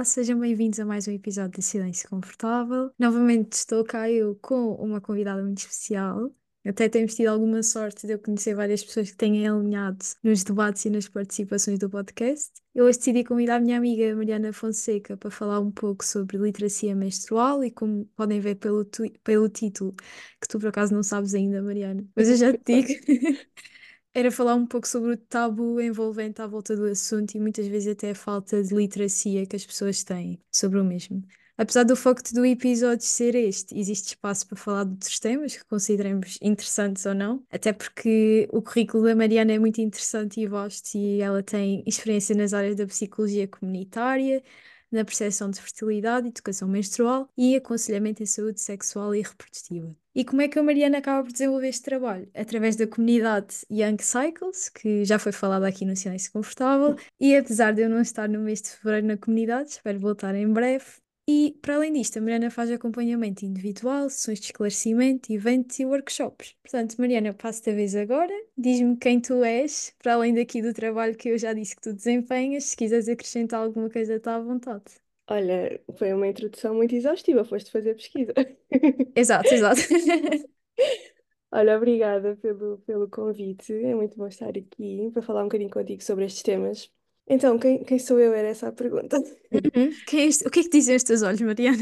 Olá, sejam bem-vindos a mais um episódio de Silêncio Confortável. Novamente estou cá eu com uma convidada muito especial. Até temos tido alguma sorte de eu conhecer várias pessoas que têm alinhado nos debates e nas participações do podcast. Eu hoje decidi convidar a minha amiga Mariana Fonseca para falar um pouco sobre literacia menstrual e como podem ver pelo, pelo título, que tu por acaso não sabes ainda, Mariana, mas eu já te digo. era falar um pouco sobre o tabu envolvente à volta do assunto e muitas vezes até a falta de literacia que as pessoas têm sobre o mesmo. Apesar do foco do episódio ser este, existe espaço para falar de outros temas que consideremos interessantes ou não, até porque o currículo da Mariana é muito interessante e vasto e ela tem experiência nas áreas da psicologia comunitária, na percepção de fertilidade, educação menstrual e aconselhamento em saúde sexual e reprodutiva. E como é que a Mariana acaba por desenvolver este trabalho? Através da comunidade Young Cycles, que já foi falada aqui no Silêncio Confortável, e apesar de eu não estar no mês de fevereiro na comunidade, espero voltar em breve. E, para além disto, a Mariana faz acompanhamento individual, sessões de esclarecimento, eventos e workshops. Portanto, Mariana, passo-te a vez agora. Diz-me quem tu és, para além daqui do trabalho que eu já disse que tu desempenhas. Se quiseres acrescentar alguma coisa, está à vontade. Olha, foi uma introdução muito exaustiva, foste fazer pesquisa. Exato, exato. Olha, obrigada pelo, pelo convite. É muito bom estar aqui para falar um bocadinho contigo sobre estes temas. Então, quem, quem sou eu? Era essa a pergunta. Uhum. Quem é este? O que é que dizem os teus olhos, Mariana?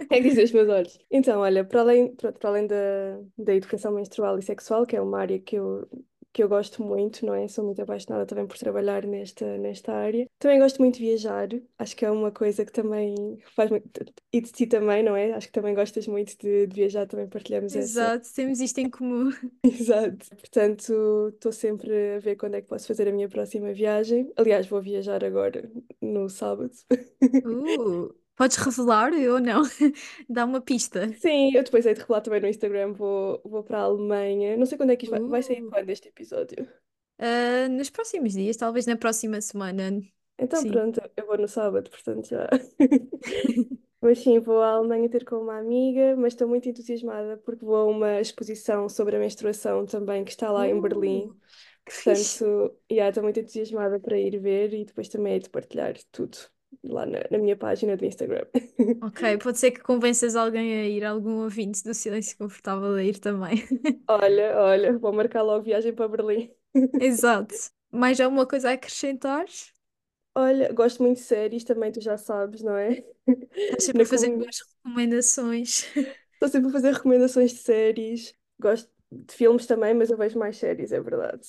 O que é que dizem os meus olhos? Então, olha, para além, para além da, da educação menstrual e sexual, que é uma área que eu que eu gosto muito, não é? Sou muito apaixonada também por trabalhar nesta, nesta área. Também gosto muito de viajar, acho que é uma coisa que também faz muito. E de ti também, não é? Acho que também gostas muito de, de viajar, também partilhamos Exato, essa. temos isto em comum. Exato. Portanto, estou sempre a ver quando é que posso fazer a minha próxima viagem. Aliás, vou viajar agora, no sábado. Uh, Podes revelar ou não? Dá uma pista. Sim, eu depois hei de revelar também no Instagram. Vou, vou para a Alemanha. Não sei quando é que isto vai, vai sair Uh, quando este episódio. ah, nos próximos dias, talvez na próxima semana. Então Sim. pronto, eu vou no sábado, portanto já. Mas sim, vou à Alemanha ter com uma amiga, mas estou muito entusiasmada porque vou a uma exposição sobre a menstruação também que está lá em Berlim. Uh, que fixe. Portanto, já estou muito entusiasmada para ir ver e depois também hei de partilhar tudo lá na, na minha página do Instagram. Ok, pode ser que convenças alguém a ir, algum ouvinte do Silêncio Confortável a ir também. Olha, olha, vou marcar logo viagem para Berlim. Exato. Mais alguma coisa a acrescentar? Olha, gosto muito de séries, também tu já sabes, não é? Estás sempre a fazer comu- boas recomendações. Estou sempre a fazer recomendações de séries. Gosto de filmes também, mas eu vejo mais séries, é verdade.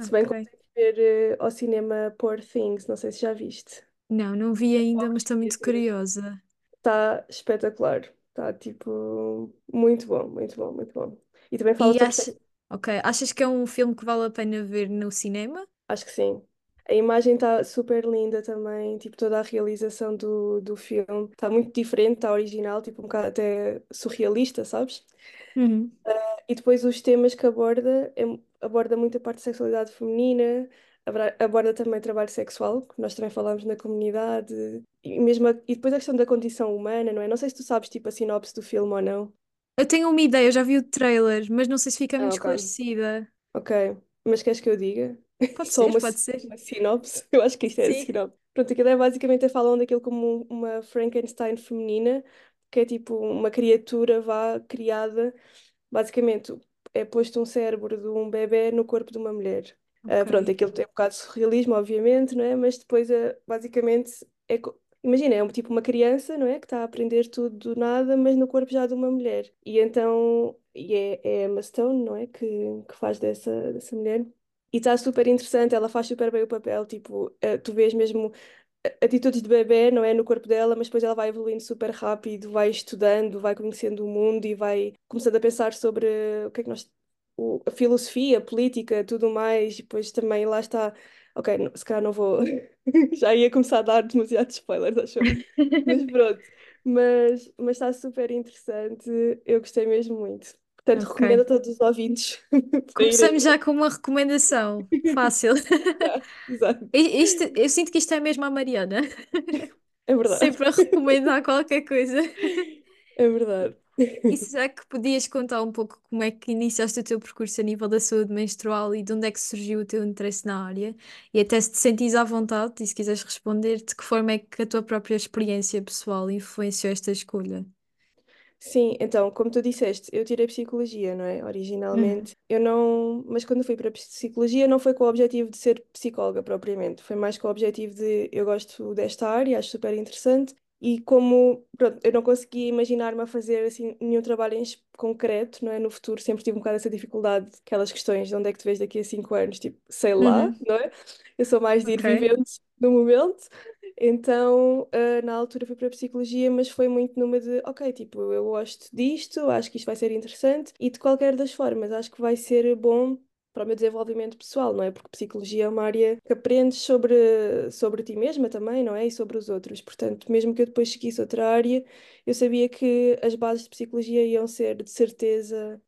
Se bem que ver eh, ao cinema Poor Things, não sei se já viste. Não, não vi ainda, mas estou muito curiosa. Está espetacular. Está tipo muito bom, muito bom, muito bom. E também fala E sobre achas, ok, achas que é um filme que vale a pena ver no cinema? Acho que sim. A imagem está super linda também, tipo toda a realização do, do filme está muito diferente, está original, tipo um bocado até surrealista, sabes? Uhum. E depois os temas que aborda, é- aborda muito a parte de sexualidade feminina, aborda também trabalho sexual, que nós também falamos na comunidade, e, mesmo a- e depois a questão da condição humana, não é? Não sei se tu sabes tipo a sinopse do filme ou não. Eu tenho uma ideia, eu já vi o trailer, mas não sei se fica Ah, muito ok. esclarecida. Ok, mas queres que eu diga? Pode Só ser, uma, pode ser. uma sinopse? Eu acho que isto é a sinopse. Pronto, aquilo é basicamente falam daquilo como um- uma Frankenstein feminina, que é tipo uma criatura vá criada, basicamente é posto um cérebro de um bebé no corpo de uma mulher. Ok. pronto, aquilo tem um bocado de surrealismo, obviamente, não é? Mas depois, ah, basicamente, é, imagina, é um, tipo uma criança, não é? Que está a aprender tudo do nada, mas no corpo já de uma mulher. E então, e é, é Emma Stone, não é? Que, que faz dessa, dessa mulher. E está super interessante, ela faz super bem o papel, tipo, eh, tu vês mesmo atitudes de bebê, não é, no corpo dela, mas depois ela vai evoluindo super rápido, vai estudando, vai conhecendo o mundo e vai começando a pensar sobre o que é que nós, o- a filosofia, a política, tudo mais, e depois também lá está, ok, não- se calhar não vou, já ia começar a dar demasiados spoilers, acho eu. Mas pronto, mas, mas está super interessante, eu gostei mesmo muito. Portanto, recomendo a Ok. todos os ouvintes para irem Começamos já com uma recomendação. Fácil. Exato, I- Isto, eu sinto que isto é mesmo a Mariana. é verdade, Sempre a recomendar qualquer coisa. é verdade. E será que podias contar um pouco como é que iniciaste o teu percurso a nível da saúde menstrual e de onde é que surgiu o teu interesse na área? E até se te sentires à vontade, e se quiseres responder, de que forma é que a tua própria experiência pessoal influenciou esta escolha? Sim, então, como tu disseste, eu tirei psicologia, não é? Uhum. Originalmente. Eu não. Mas quando fui para a psicologia, não foi com o objetivo de ser psicóloga propriamente. Foi mais com o objetivo de eu gosto desta área, acho super interessante. E como, pronto, eu não conseguia imaginar-me a fazer assim nenhum trabalho em concreto, não é? No futuro sempre tive um bocado essa dificuldade, aquelas questões de onde é que te vês daqui a cinco anos, tipo, sei lá, Uhum. não é? Eu sou mais de ir Ok. vivendo no momento. Então, ah, na altura fui para a psicologia, mas foi muito numa de, ok, tipo, eu gosto disto, acho que isto vai ser interessante e de qualquer das formas, acho que vai ser bom para o meu desenvolvimento pessoal, não é? Porque psicologia é uma área que aprendes sobre, sobre ti mesma também, não é? E sobre os outros. Portanto, mesmo que eu depois seguisse outra área, eu sabia que as bases de psicologia iam ser, de certeza,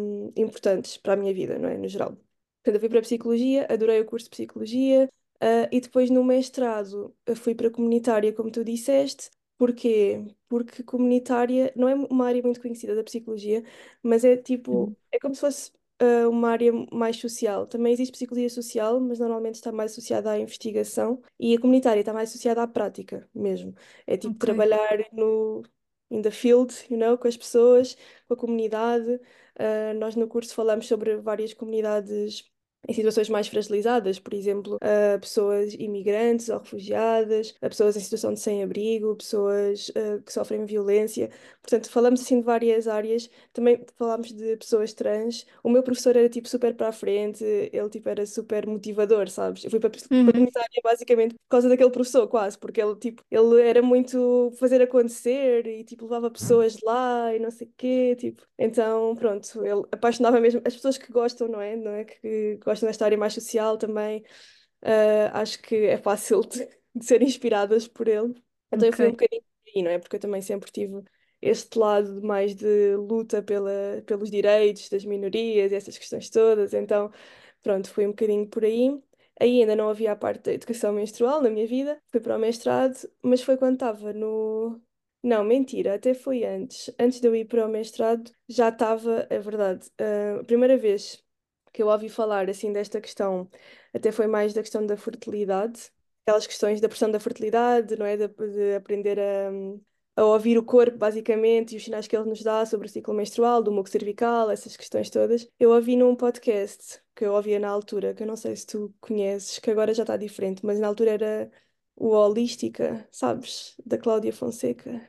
hum, importantes para a minha vida, não é? No geral. Portanto, eu fui para a psicologia, adorei o curso de psicologia, ah, e depois no mestrado fui para a comunitária, como tu disseste. Porquê? Porque comunitária não é uma área muito conhecida da psicologia, mas é tipo, Uhum. é como se fosse ah, uma área mais social. Também existe psicologia social, mas normalmente está mais associada à investigação, e a comunitária está mais associada à prática mesmo. É tipo Ok. trabalhar no in the field, you know, com as pessoas, com a comunidade. Ah, nós no curso falamos sobre várias comunidades em situações mais fragilizadas, por exemplo, a pessoas imigrantes ou refugiadas, a pessoas em situação de sem-abrigo, pessoas ah, que sofrem violência. Portanto, falamos assim de várias áreas. Também falámos de pessoas trans. O meu professor era tipo super para a frente, ele tipo era super motivador, sabes? Eu fui para Uhum. comunitária basicamente por causa daquele professor, quase, porque ele tipo, ele era muito fazer acontecer e tipo levava pessoas lá e não sei quê, tipo. Então, pronto, ele apaixonava mesmo as pessoas que gostam, não é? Não é que gostam desta área mais social também. ah, acho que é fácil de, de ser inspiradas por ele. Então eu fui um bocadinho por aí, não é? Porque eu também sempre tive este lado mais de luta pela, pelos direitos das minorias e essas questões todas. Então, pronto, fui um bocadinho por aí. Aí ainda não havia a parte da educação menstrual na minha vida, fui para o mestrado, mas foi quando estava no. Não, mentira, até foi antes. Antes de eu ir para o mestrado, já estava, é verdade, ah, a primeira vez que eu ouvi falar assim desta questão, até foi mais da questão da fertilidade, aquelas questões da pressão da fertilidade, não é? De, de aprender a, a ouvir o corpo, basicamente, e os sinais que ele nos dá sobre o ciclo menstrual, do muco cervical, essas questões todas. Eu ouvi num podcast que eu ouvia na altura, que eu não sei se tu conheces, que agora já está diferente, mas na altura era o Holística, sabes? Da Cláudia Fonseca.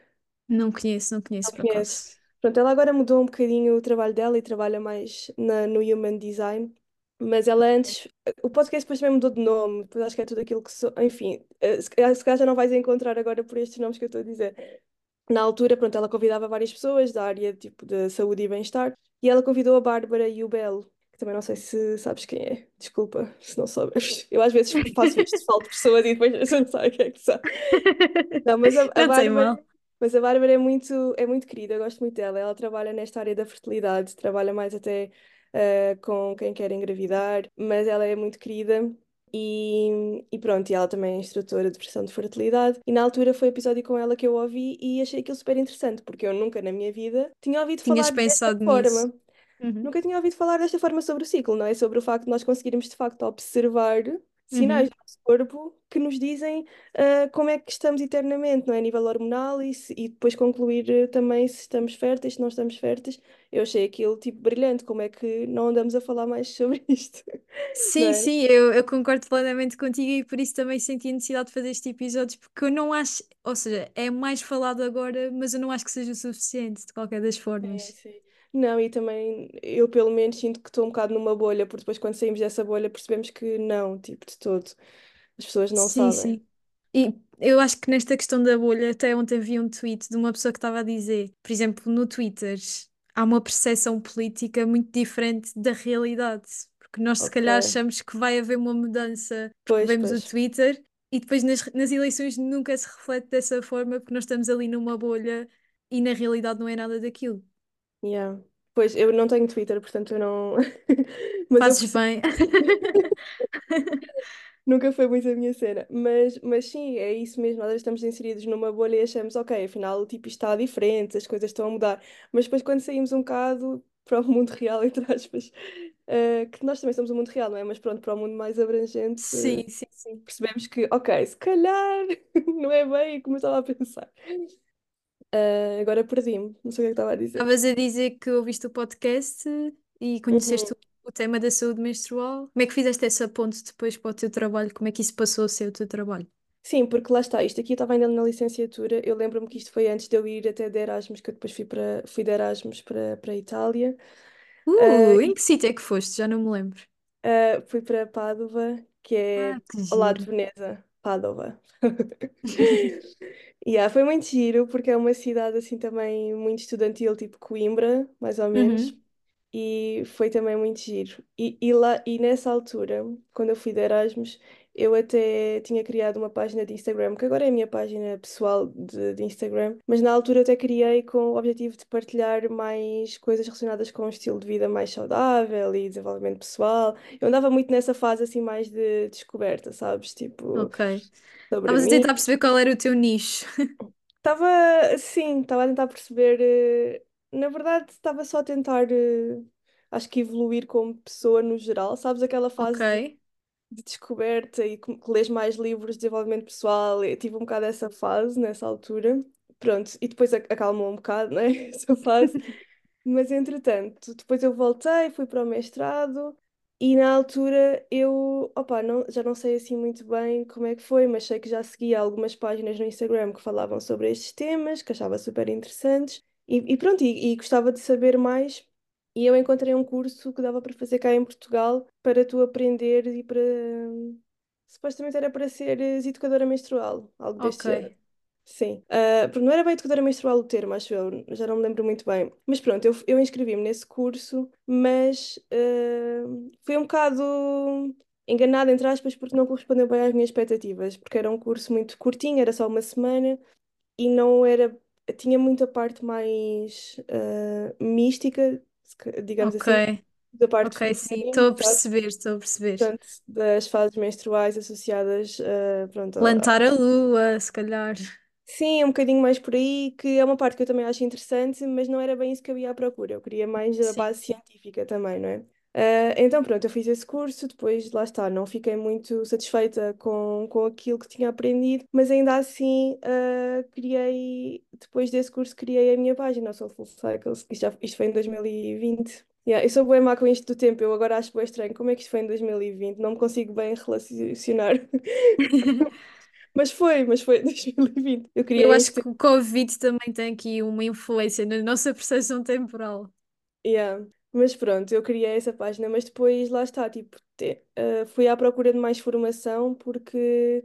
Não conheço, não conheço Não por conheces? Pronto, ela agora mudou um bocadinho o trabalho dela e trabalha mais na, no Human Design. Mas ela antes, o podcast depois também mudou de nome, depois acho que é tudo aquilo que sou, enfim, eh, se calhar, se calhar já não vais encontrar agora por estes nomes que eu estou a dizer. Na altura, pronto, ela convidava várias pessoas da área tipo de saúde e bem-estar e ela convidou a Bárbara e o Belo, que também não sei se sabes quem é, desculpa se não souberes. Eu às vezes faço isto, falo de pessoas e depois eu não sei quem é que são. Não, mas a, a Bárbara. Mas a Bárbara é muito, é muito querida, eu gosto muito dela. Ela trabalha nesta área da fertilidade, trabalha mais até eh, com quem quer engravidar, mas ela é muito querida. E, e pronto, e ela também é instrutora de pressão de fertilidade. E na altura foi o episódio com ela que eu ouvi e achei aquilo super interessante, porque eu nunca na minha vida tinha ouvido Tinhas falar desta nisso? forma. Uhum. Nunca tinha ouvido falar desta forma sobre o ciclo, não é? Sobre o facto de nós conseguirmos de facto observar sinais Uhum. do nosso corpo que nos dizem ah, como é que estamos internamente, não é? A nível hormonal e, se- e depois concluir eh, também se estamos férteis, se não estamos férteis. Eu achei aquilo tipo brilhante, como é que não andamos a falar mais sobre isto, Sim, é? sim, eu, eu concordo plenamente contigo e por isso também senti a necessidade de fazer este episódio, porque eu não acho, ou seja, é mais falado agora, mas eu não acho que seja o suficiente, de qualquer das formas. sim. Não, e também eu pelo menos sinto que estou um bocado numa bolha, porque depois quando saímos dessa bolha percebemos que não, tipo, de todo. As pessoas não Sim, sabem. sim. E eu acho que nesta questão da bolha, até ontem vi um tweet de uma pessoa que estava a dizer, por exemplo, no Twitter, há uma percepção política muito diferente da realidade. Porque nós, se Ok. calhar, achamos que vai haver uma mudança porque Pois, vemos o pois. Twitter e depois nas, nas eleições nunca se reflete dessa forma porque nós estamos ali numa bolha e na realidade não é nada daquilo. Yeah. Pois, eu não tenho Twitter, portanto eu não. Mas Fazes bem. Nunca foi muito a minha cena, mas, mas sim, é isso mesmo. Nós estamos inseridos numa bolha e achamos, ok, afinal, tipo, isto está diferente, as coisas estão a mudar. Mas depois, quando saímos um bocado para o mundo real, entre aspas, eh, que nós também somos um mundo real, não é? Mas pronto, para o mundo mais abrangente, Sim, sim, sim. percebemos que, ok, se calhar não é bem como eu estava a pensar. Eh, agora perdi-me, não sei o que é que estava a dizer. Estavas a dizer que ouviste o podcast e conheceste Uhum. o, o tema da saúde menstrual. Como é que fizeste essa ponte depois para o teu trabalho? Como é que isso passou a ser o teu trabalho? Sim, porque lá está, isto aqui eu estava ainda na licenciatura. Eu lembro-me que isto foi antes de eu ir até de Erasmus, que eu depois fui para fui de Erasmus para, para a Itália. Uh, em que sítio é que foste? Já não me lembro. Uh, fui para Pádua, que Ah, é que ao lado de. Veneza, Pádua. Yeah, foi muito giro, porque é uma cidade assim também muito estudantil, tipo Coimbra, mais ou menos. Uhum. E foi também muito giro. E, e, lá, e nessa altura, quando eu fui de Erasmus, eu até tinha criado uma página de Instagram, que agora é a minha página pessoal de, de Instagram, mas na altura eu até criei com o objetivo de partilhar mais coisas relacionadas com um estilo de vida mais saudável e desenvolvimento pessoal. Eu andava muito nessa fase assim mais de descoberta, sabes? Tipo, Ok. sobre Estavas a mim. tentar perceber qual era o teu nicho. Estava, sim, estava a tentar perceber. eh, Na verdade, estava só a tentar, eh, acho que evoluir como pessoa no geral. Sabes, aquela Ok, fase de, de descoberta e que, lês mais livros de desenvolvimento pessoal. Eu tive um bocado essa fase nessa altura. Pronto, e depois ac- acalmou um bocado, né? Essa fase. Mas entretanto, depois eu voltei, fui para o mestrado e na altura eu, opa, não, já não sei assim muito bem como é que foi, mas sei que já seguia algumas páginas no Instagram que falavam sobre estes temas, que achava super interessantes e, e pronto, e, e gostava de saber mais. E eu encontrei um curso que dava para fazer cá em Portugal para tu aprender e para. Supostamente era para seres educadora menstrual, algo ok, deste género. Sim. Ah, porque não era bem educadora menstrual o termo, acho eu, já não me lembro muito bem. Mas pronto, eu, eu inscrevi-me nesse curso, mas fui um bocado enganada, entre aspas, porque não correspondeu bem às minhas expectativas, porque era um curso muito curtinho, era só uma semana, e não era. Tinha muita parte mais ah, mística, se digamos ok, assim, da parte ok, sim, estou feminina, a perceber, estou a perceber. portanto, das fases menstruais associadas, ah, pronto, Plantar a lua, se calhar. Sim, é um bocadinho mais por aí, que é uma parte que eu também acho interessante, mas não era bem isso que eu ia à procura. Eu queria mais a Sim, base científica também, não é? Ah, então, pronto, eu fiz esse curso, depois lá está, não fiquei muito satisfeita com, com aquilo que tinha aprendido, mas ainda assim, ah, criei, depois desse curso, criei a minha página, o Soulful Cycles, que isto, já, isto foi em 2020. Yeah, eu sou bem má com isto do tempo, eu agora acho bem estranho. Como é que isto foi em 2020? Não me consigo bem relacionar. Mas foi, mas foi em 2020. Eu Eu criei em acho que o Covid também tem aqui uma influência na nossa percepção temporal. Yeah. Mas pronto, eu criei essa página, mas depois lá está, tipo, te- eh, fui à procura de mais formação porque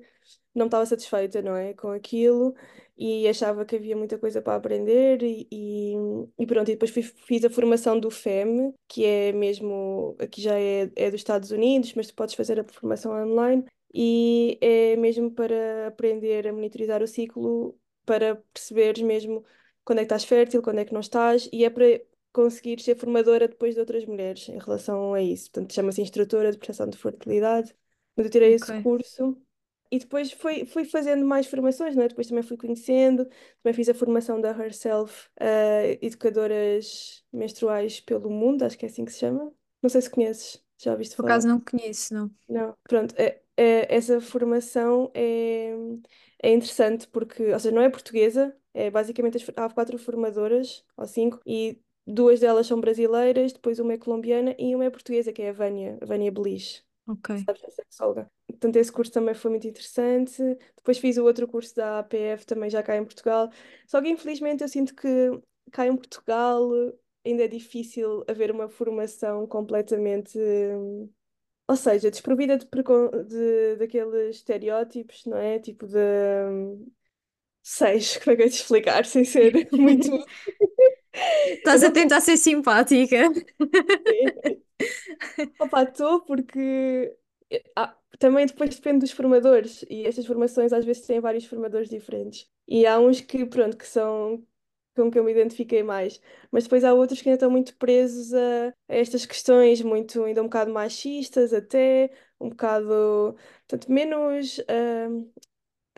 não estava satisfeita, não é, com aquilo e achava que havia muita coisa para aprender e, e, e pronto, e depois fui- fiz a formação do FEM, que é mesmo, aqui já é, é dos Estados Unidos, mas tu podes fazer a formação online e é mesmo para aprender a monitorizar o ciclo, para perceberes mesmo quando é que estás fértil, quando é que não estás, e é para conseguir ser formadora depois de outras mulheres em relação a isso. Portanto, chama-se instrutora de prestação de fertilidade. Mas eu tirei Ok, esse curso e depois fui, fui fazendo mais formações, não é? Depois também fui conhecendo, também fiz a formação da Herself, eh, Educadoras Menstruais pelo Mundo, acho que é assim que se chama. Não sei se conheces, já ouviste por falar. acaso não conheço, não. Não, pronto, é, é- essa formação é, é interessante porque, ou seja, não é portuguesa, é basicamente as- há quatro formadoras, ou cinco, e duas delas são brasileiras, depois uma é colombiana e uma é portuguesa, que é a Vânia, a Vânia Belis, Ok, sabes, a sexóloga. Portanto, esse curso também foi muito interessante. Depois fiz o outro curso da APF, também já cá em Portugal. Só que, infelizmente, eu sinto que cá em Portugal ainda é difícil haver uma formação completamente. Ou seja, desprovida de, de daqueles estereótipos, não é? Tipo de. Seis, como é que eu ia te explicar? Sem ser muito. Estás a tentar ser simpática. Opa, estou porque. ah, também depois depende dos formadores e estas formações às vezes têm vários formadores diferentes. E há uns que, pronto, que são. com que eu me identifiquei mais. Mas depois há outros que ainda estão muito presos a, a estas questões, muito, ainda um bocado machistas até, um bocado, portanto, menos ah,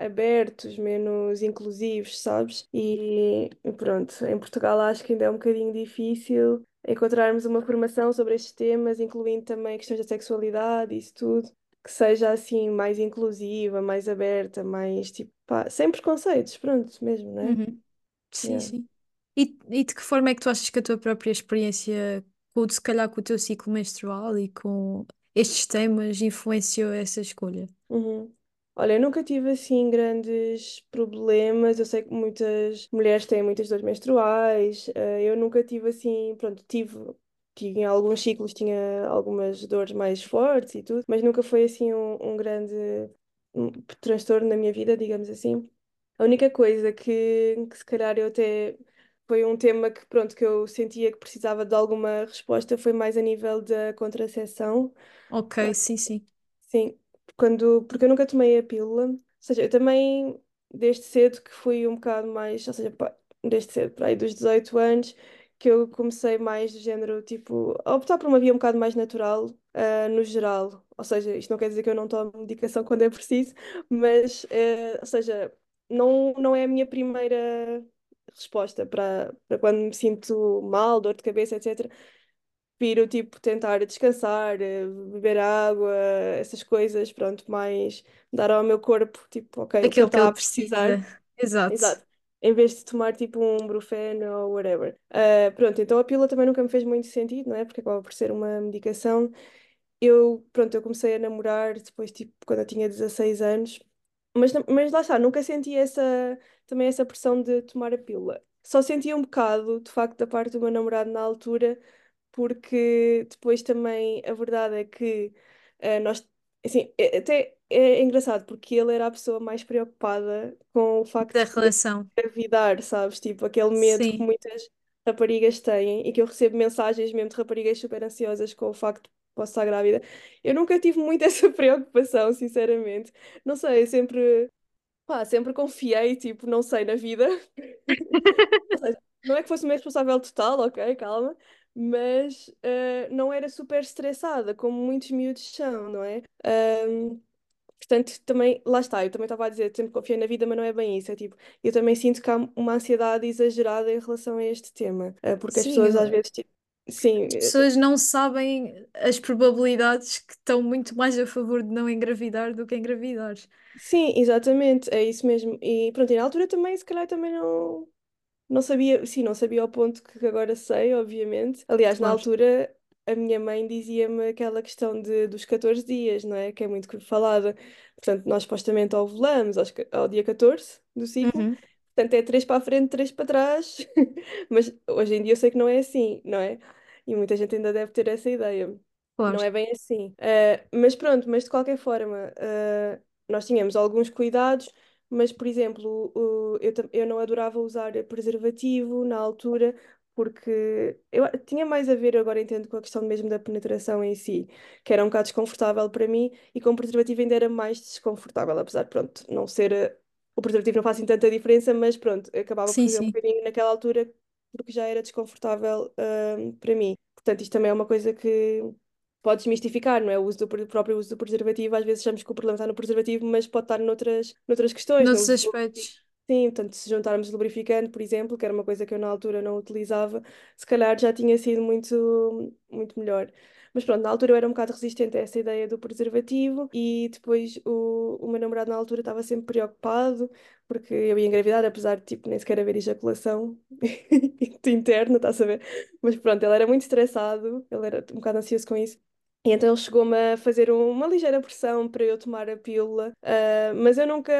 abertos, menos inclusivos, sabes? E, e pronto, em Portugal acho que ainda é um bocadinho difícil encontrarmos uma formação sobre estes temas, incluindo também questões da sexualidade e isso tudo, que seja assim mais inclusiva, mais aberta, mais tipo, pá, sem preconceitos, pronto, mesmo, né? Uhum. Sim, Yeah. sim. E, e de que forma é que tu achas que a tua própria experiência, se calhar com o teu ciclo menstrual e com estes temas, influenciou essa escolha? Uhum. Olha, eu nunca tive assim grandes problemas. Eu sei que muitas mulheres têm muitas dores menstruais. eh, eu nunca tive assim, pronto, tive, tinha alguns ciclos, tinha algumas dores mais fortes e tudo, mas nunca foi assim um, um grande um, transtorno na minha vida, digamos assim. A única coisa que, que se calhar eu até foi um tema que, pronto, que eu sentia que precisava de alguma resposta foi mais a nível da contracepção. Ok, sim, sim. Sim, quando, porque eu nunca tomei a pílula, ou seja, eu também desde cedo que fui um bocado mais, ou seja, pá, desde cedo, para aí dos 18 anos, que eu comecei mais do género, tipo, a optar por uma via um bocado mais natural, ah, no geral. Ou seja, isto não quer dizer que eu não tomo medicação quando é preciso, mas, eh, ou seja, não, não é a minha primeira resposta para, para quando me sinto mal, dor de cabeça, etc prefiro, tipo, tentar descansar, eh, beber água, essas coisas, pronto, mais dar ao meu corpo, tipo, ok, o que Aquilo que está ele a precisar. precisa. Exato. Exato. Em vez de tomar, tipo, um Brufen ou whatever. Ah, pronto, então a pílula também nunca me fez muito sentido, não é? Porque acaba por ser uma medicação. Eu, pronto, eu comecei a namorar depois, tipo, quando eu tinha 16 anos. Mas, não- mas lá está, nunca senti essa, também essa pressão de tomar a pílula. Só senti um bocado, de facto, da parte do meu namorado na altura, porque depois também a verdade é que eh, nós, assim, é- até é engraçado, porque ele era a pessoa mais preocupada com o Da facto de relação. engravidar, sabes? Tipo, aquele medo que Sim. muitas raparigas têm e que eu recebo mensagens mesmo de raparigas super ansiosas com o facto de posso estar grávida. Eu nunca tive muito essa preocupação, sinceramente. Não sei, eu sempre, pá, sempre confiei, tipo, não sei, na vida. Não é que fosse uma responsável total, ok, calma, mas eh, não era super estressada, como muitos miúdos são, não é? Ahm, portanto, também, lá está, eu também estava a dizer, sempre confiei na vida, mas não é bem isso. É tipo, eu também sinto que há uma ansiedade exagerada em relação a este tema, eh, porque as Sim, pessoas às eu- vezes, tipo, sim, as eh, pessoas não sabem as probabilidades que estão muito mais a favor de não engravidar do que engravidar. sim, exatamente, é isso mesmo. E pronto, e na altura também, se calhar também não. Não sabia, sim, não sabia ao ponto que agora sei, obviamente. Aliás, na Claro. altura, a minha mãe dizia-me aquela questão de, dos 14 dias, não é? Que é muito falada. Portanto, nós supostamente ovulamos aos ao dia 14 do ciclo. Uhum, Portanto, é 3 para a frente, 3 para trás. Mas hoje em dia eu sei que não é assim, não é? E muita gente ainda deve ter essa ideia. claro. Não é bem assim. Eh, mas pronto, mas de qualquer forma, eh, nós tínhamos alguns cuidados, mas, por exemplo, o- eu, eu não adorava usar preservativo na altura, porque eu tinha mais a ver, agora entendo, com a questão mesmo da penetração em si, que era um bocado desconfortável para mim, e com o preservativo ainda era mais desconfortável, apesar de, pronto, não ser. eh, O preservativo não faz assim tanta diferença, mas pronto, acabava por Sim, fazer um sim. bocadinho naquela altura, porque já era desconfortável, ah, para mim. Portanto, isto também é uma coisa que pode desmistificar, não é? O uso do, o próprio uso do preservativo, às vezes achamos que o problema está no preservativo, mas pode estar noutras, noutras questões, no Noutros do lubrificante. aspectos. Sim, portanto, se juntarmos lubrificante, por exemplo, que era uma coisa que eu na altura não utilizava, se calhar já tinha sido muito, muito melhor. Mas pronto, na altura eu era um bocado resistente a essa ideia do preservativo e depois o, o meu namorado na altura estava sempre preocupado porque eu ia engravidar, apesar de tipo, nem sequer haver ejaculação interna, estás a ver? Mas pronto, ele era muito estressado, ele era um bocado ansioso com isso. E então ele chegou-me a fazer um- uma ligeira pressão para eu tomar a pílula, ah, mas eu nunca,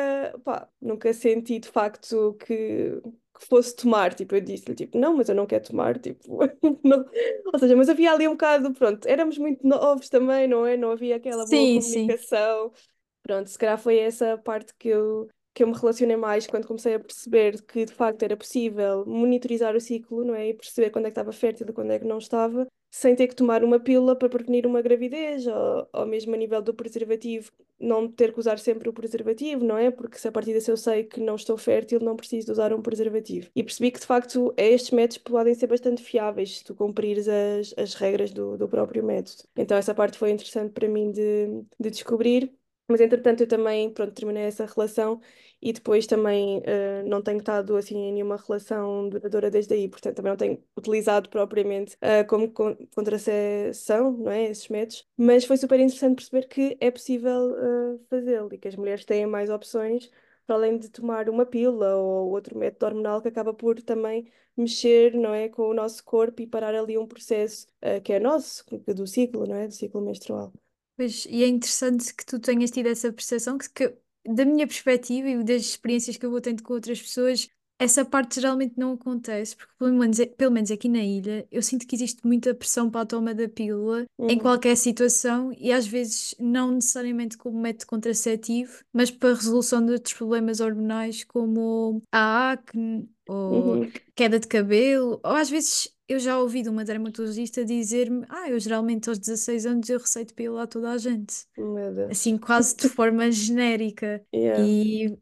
pá, nunca senti de facto que, que fosse tomar. Tipo, eu disse-lhe, tipo, não, mas eu não quero tomar, tipo, não. Ou seja, mas havia ali um bocado, pronto, éramos muito novos também, não é? Não havia aquela boa Sim, sim. comunicação. Pronto, se calhar foi essa parte que eu, que eu me relacionei mais quando comecei a perceber que de facto era possível monitorizar o ciclo, não é? E perceber quando é que estava fértil e quando é que não estava. sem ter que tomar uma pílula para prevenir uma gravidez, ou, ou mesmo a nível do preservativo, não ter que usar sempre o preservativo, não é? Porque se a partir disso eu sei que não estou fértil, não preciso de usar um preservativo. E percebi que, de facto, estes métodos podem ser bastante fiáveis se tu cumprires as, as regras do, do próprio método. Então, essa parte foi interessante para mim de, de descobrir. Mas entretanto eu também, pronto, terminei essa relação e depois também uh, não tenho estado assim em nenhuma relação duradoura desde aí, portanto também não tenho utilizado propriamente uh, como con contracepção, não é, esses métodos, mas foi super interessante perceber que é possível uh, fazê-lo e que as mulheres têm mais opções para além de tomar uma pílula ou outro método hormonal que acaba por também mexer, não é, com o nosso corpo e parar ali um processo que é nosso, do ciclo, não é, do ciclo menstrual. Pois, e é interessante que tu tenhas tido essa percepção, que, que da minha perspectiva e das experiências que eu vou tendo com outras pessoas, essa parte geralmente não acontece, porque pelo menos, pelo menos aqui na ilha eu sinto que existe muita pressão para a toma da pílula em Uhum, qualquer situação e às vezes não necessariamente como método contraceptivo, mas para a resolução de outros problemas hormonais como a acne ou uhum, queda de cabelo, ou às vezes eu já ouvi de uma dermatologista dizer-me: Ah, eu geralmente aos 16 anos eu receito pílula a toda a gente. Assim, quase de forma genérica. Yeah. E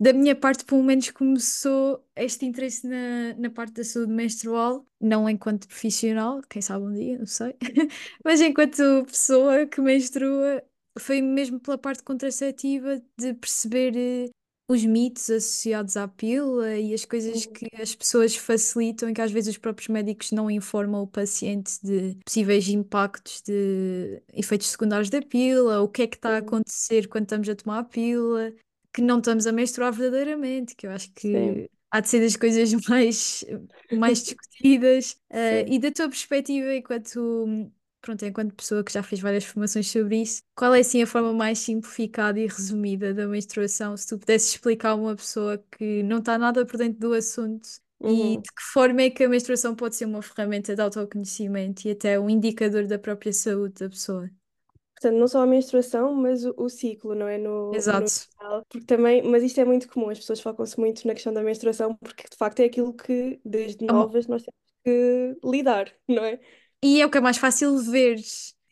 da minha parte, pelo menos, começou este interesse na, na parte da saúde menstrual, não enquanto profissional, quem sabe um dia, não sei, mas enquanto pessoa que menstrua, foi mesmo pela parte contraceptiva de perceber eh, os mitos associados à pílula e as coisas Uhum, que as pessoas facilitam e que às vezes os próprios médicos não informam o paciente de possíveis impactos de efeitos secundários da pílula, o que é que está a uhum. acontecer quando estamos a tomar a pílula, que não estamos a menstruar verdadeiramente, que eu acho Sim, que há de ser das coisas mais, mais discutidas. Sim. e da tua perspectiva, enquanto pronto, enquanto pessoa que já fez várias formações sobre isso, qual é assim a forma mais simplificada e resumida da menstruação? Se tu pudesses explicar a uma pessoa que não está nada por dentro do assunto e Uhum. de que forma é que a menstruação pode ser uma ferramenta de autoconhecimento e até um indicador da própria saúde da pessoa. Portanto, não só a menstruação, mas o, o ciclo, não é? No, no Exato. geral. Porque também, mas isto é muito comum, as pessoas focam-se muito na questão da menstruação, porque de facto é aquilo que desde É novas nós temos que lidar, não é? E é o que é mais fácil ver,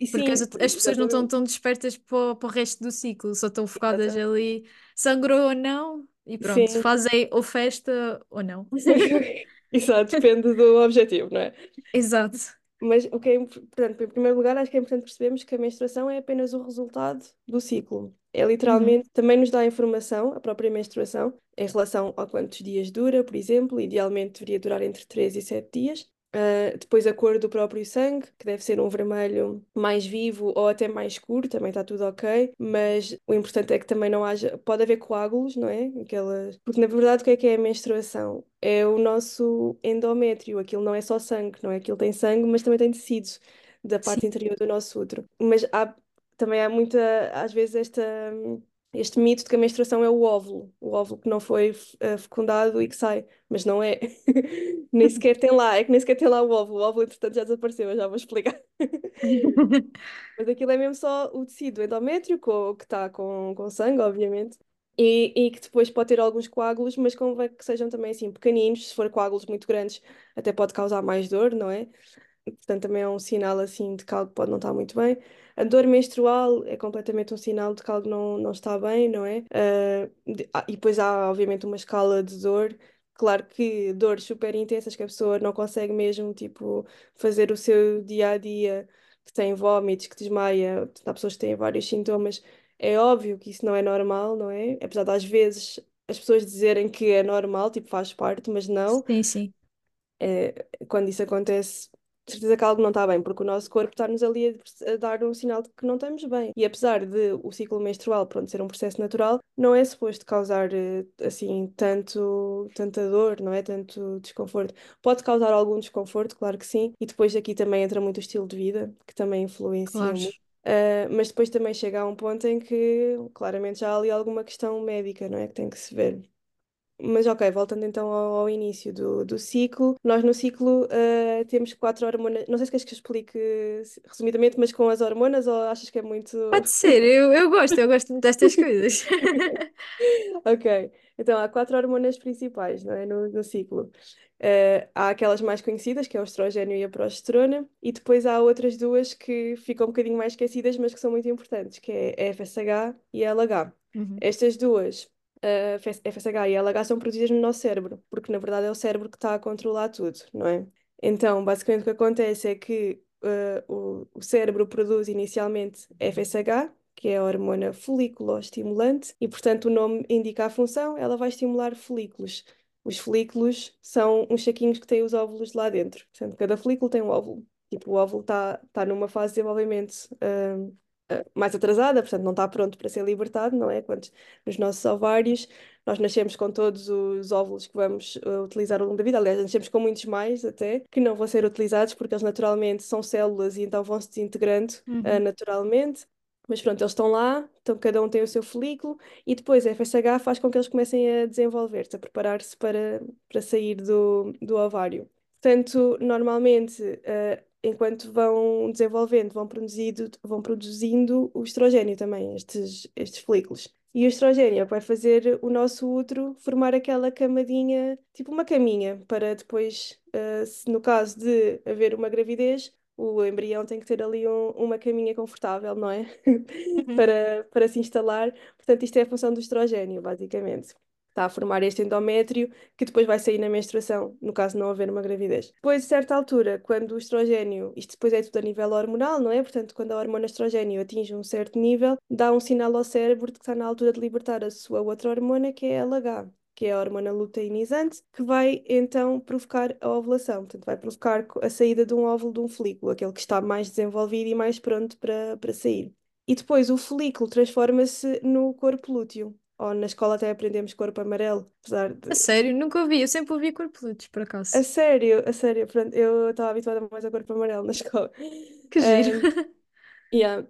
E porque as, sim, as pessoas não estão exatamente. tão despertas para, o para o resto do ciclo, só estão focadas Exatamente. ali, sangrou ou não, e pronto, Sim, fazem ou festa ou não. exato, depende do objetivo, não é? Exato. Mas o que é importante, em primeiro lugar, acho que é importante percebermos que a menstruação é apenas o resultado do ciclo. É Uhum. literalmente, também nos dá informação, a própria menstruação, em relação a quantos dias dura, por exemplo, idealmente deveria durar entre 3 e 7 dias. Ah, depois a cor do próprio sangue, que deve ser um vermelho mais vivo ou até mais escuro, também está tudo ok, mas o importante é que também não haja, pode haver coágulos, não é? Aquelas... Porque na verdade o que é que é a menstruação? É o nosso endométrio, aquilo não é só sangue, não é? Aquilo tem sangue, mas também tem tecidos da Sim. parte interior do nosso útero. Mas há, também há muita, às vezes, esta este mito de que a menstruação é o óvulo, o óvulo que não foi eh, fecundado e que sai, mas não é. Nem sequer tem lá, é que nem sequer tem lá o óvulo. O óvulo, entretanto, já desapareceu, eu já vou explicar. Mas aquilo é mesmo só o tecido endométrio, co- que está com, com sangue, obviamente. E, e que depois pode ter alguns coágulos, mas convém que sejam também assim pequeninos. Se for coágulos muito grandes, até pode causar mais dor, não é? Portanto, também é um sinal assim de que algo pode não estar muito bem. A dor menstrual é completamente um sinal de que algo não, não está bem, não é? Ah, de- ah, e depois há, obviamente, uma escala de dor. Claro que dores super intensas que a pessoa não consegue mesmo, tipo, fazer o seu dia a dia, que tem vómitos, que desmaia. Há pessoas que têm vários sintomas. É óbvio que isso não é normal, não é? Apesar de às vezes as pessoas dizerem que é normal, tipo, faz parte, mas não Sim, sim. é, quando isso acontece, de certeza que algo não está bem, porque o nosso corpo está-nos ali a, dar um sinal de que não estamos bem. E apesar de o ciclo menstrual, pronto, ser um processo natural, não é suposto causar, eh, assim, tanto, tanta dor, não é? Tanto desconforto. Pode causar algum desconforto, claro que sim, e depois aqui também entra muito o estilo de vida, que também influencia Claro. muito. Ah, mas depois também chega a um ponto em que claramente já há ali alguma questão médica, não é? Que tem que se ver. Mas ok, voltando então ao, ao início do, do ciclo, nós no ciclo uh, temos quatro hormonas. Não sei se queres que eu explique resumidamente, mas com as hormonas ou achas que é muito. Pode ser, eu, eu gosto, eu gosto muito destas coisas. Ok, então há quatro hormonas principais, não é? No, no ciclo. Eh, há aquelas mais conhecidas, que é o estrogênio e a progesterona, e depois há outras duas que ficam um bocadinho mais esquecidas, mas que são muito importantes, que é a FSH e a LH. Uhum. Estas duas, a FSH e a LH, são produzidas no nosso cérebro, porque na verdade é o cérebro que está a controlar tudo, não é? Então, basicamente o que acontece é que eh, o, o cérebro produz inicialmente FSH, que é a hormona folículo-estimulante, e portanto o nome indica a função, ela vai estimular folículos. Os folículos são uns saquinhos que têm os óvulos lá dentro. Portanto, cada folículo tem um óvulo. Tipo, o óvulo está tá numa fase de desenvolvimento uh, mais atrasada, portanto não está pronto para ser libertado, não é? Quando nos nossos ovários nós nascemos com todos os óvulos que vamos uh, utilizar ao longo da vida. Aliás, nascemos com muitos mais até, que não vão ser utilizados porque eles naturalmente são células e então vão se desintegrando uh, Uhum. naturalmente. Mas pronto, eles estão lá, então cada um tem o seu folículo e depois a FSH faz com que eles comecem a desenvolver-se, a preparar-se para, para sair do, do ovário. Portanto, normalmente, uh, enquanto vão desenvolvendo, vão produzindo, vão produzindo o estrogênio também, estes, estes folículos. E o estrogênio vai fazer o nosso útero formar aquela camadinha, tipo uma caminha, para depois, uh, se no caso de haver uma gravidez, o embrião tem que ter ali um- uma caminha confortável, não é? Uhum. Para, para se instalar. Portanto, isto é a função do estrogênio, basicamente. Está a formar este endométrio que depois vai sair na menstruação, no caso de não haver uma gravidez. Depois, a certa altura, quando o estrogênio, isto depois é tudo a nível hormonal, não é? Portanto, quando a hormona estrogênio atinge um certo nível, dá um sinal ao cérebro de que está na altura de libertar a sua outra hormona, que é a LH que é a hormona luteinizante, que vai então provocar a ovulação. Portanto, vai provocar a saída de um óvulo de um folículo, aquele que está mais desenvolvido e mais pronto para, para sair. E depois o folículo transforma-se no corpo lúteo. Ou na escola até aprendemos corpo amarelo, apesar A de. sério, nunca ouvi, eu sempre ouvi corpulutos, por A acaso. sério, a sério, pronto, eu estava habituada mais ao corpo amarelo na escola. Que giro. Ahm, yeah.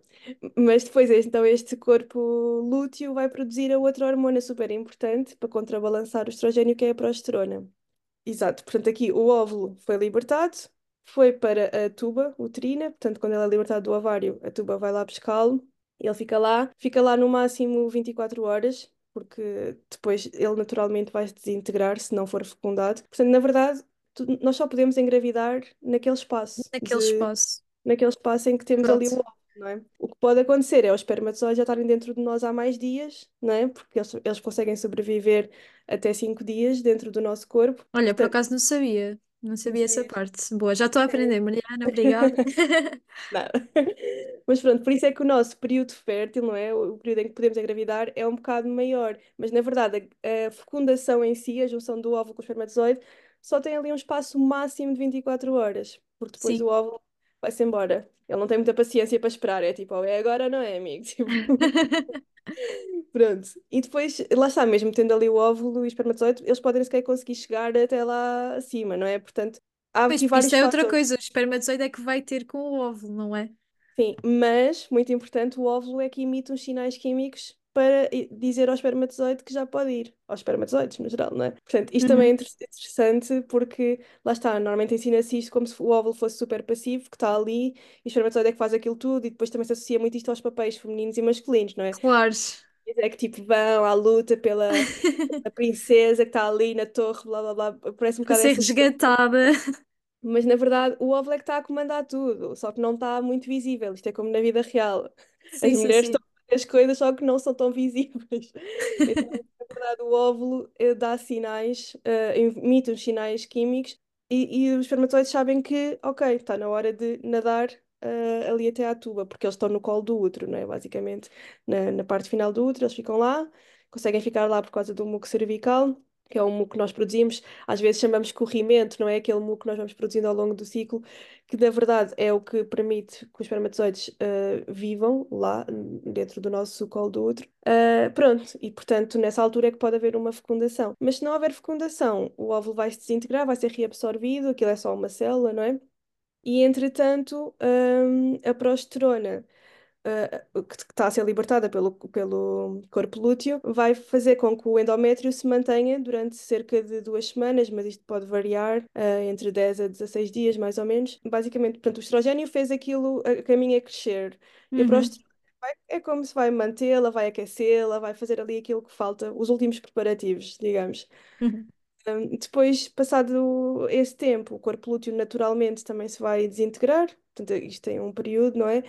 Mas depois, então, este corpo lúteo vai produzir a outra hormona super importante para contrabalançar o estrogênio, que é a progesterona. Exato, portanto, aqui o óvulo foi libertado, foi para a tuba uterina, portanto, quando ele é libertado do ovário, a tuba vai lá buscá-lo, ele fica lá, fica lá no máximo 24 horas, porque depois ele naturalmente vai se desintegrar se não for fecundado. Portanto, na verdade, tu- nós só podemos engravidar naquele espaço Naquele de espaço. naquele espaço em que temos ali o Pronto. óvulo, não é? O que pode acontecer é os espermatozoides já estarem dentro de nós há mais dias, não é? Porque eles, eles conseguem sobreviver até 5 dias dentro do nosso corpo. Olha, por Portanto, acaso não sabia. Não sabia essa parte. Boa, já estou a aprender, Mariana, obrigada. Nada. Mas pronto, por isso é que o nosso período fértil, não é? O o período em que podemos engravidar é um bocado maior. Mas na verdade, a, a fecundação em si, a junção do óvulo com o espermatozoide, só tem ali um espaço máximo de 24 horas, porque depois o Sim. óvulo vai-se embora. Ele não tem muita paciência para esperar, é tipo, "Oh, é agora ou não é, amigo? Tipo, pronto. E depois, lá está, mesmo tendo ali o óvulo e o espermatozoide, eles podem sequer conseguir chegar até lá acima, não é? Portanto, há Pois, aqui isso vários é outra fatores. coisa. O espermatozoide é que vai ter com o óvulo, não é? Sim, mas, muito importante, o óvulo é que emite uns sinais químicos para dizer ao espermatozoide que já pode ir. Aos espermatozoides, no geral, não é? Portanto, isto também é Uhum. inter- interessante porque, lá está, normalmente ensina-se isto como se o óvulo fosse super passivo, que está ali, e o espermatozoide é que faz aquilo tudo, e depois também se associa muito isto aos papéis femininos e masculinos, não é? Claro. É que tipo vão à luta pela a princesa que está ali na torre, blá blá blá, parece um bocado ser resgatada. mas na verdade o óvulo é que está a comandar tudo, só que não está muito visível. Isto é como na vida real. As Sim, sim, mulheres sim. estão as coisas, só que não são tão visíveis. Então, na verdade, o óvulo eh, dá sinais, eh, emite uns sinais químicos e, e os espermatozoides sabem que, ok, está na hora de nadar eh, ali até à tuba, porque eles estão no colo do útero, não é? Basicamente, na, na parte final do útero, eles ficam lá, conseguem ficar lá por causa do muco cervical. Que é o muco que nós produzimos, às vezes chamamos corrimento, não é? Aquele muco que nós vamos produzindo ao longo do ciclo, que na verdade é o que permite que os espermatozoides eh, vivam lá dentro do nosso colo do útero. Eh, pronto, e portanto nessa altura é que pode haver uma fecundação. Mas se não houver fecundação, o óvulo vai se desintegrar, vai ser reabsorvido, aquilo é só uma célula, não é? E entretanto, hum, a progesterona uh, que está a ser libertada pelo, pelo corpo lúteo, vai fazer com que o endométrio se mantenha durante cerca de duas semanas, mas isto pode variar uh, entre 10 a 16 dias, mais ou menos. Basicamente, portanto, o estrogênio fez aquilo, a caminho a crescer. E a Uhum. vai- é como se vai mantê-la, vai aquecê-la, vai fazer ali aquilo que falta, os últimos preparativos, digamos. Uhum. Um, depois, passado esse tempo, o corpo lúteo naturalmente também se vai desintegrar, portanto, isto tem um período, não é?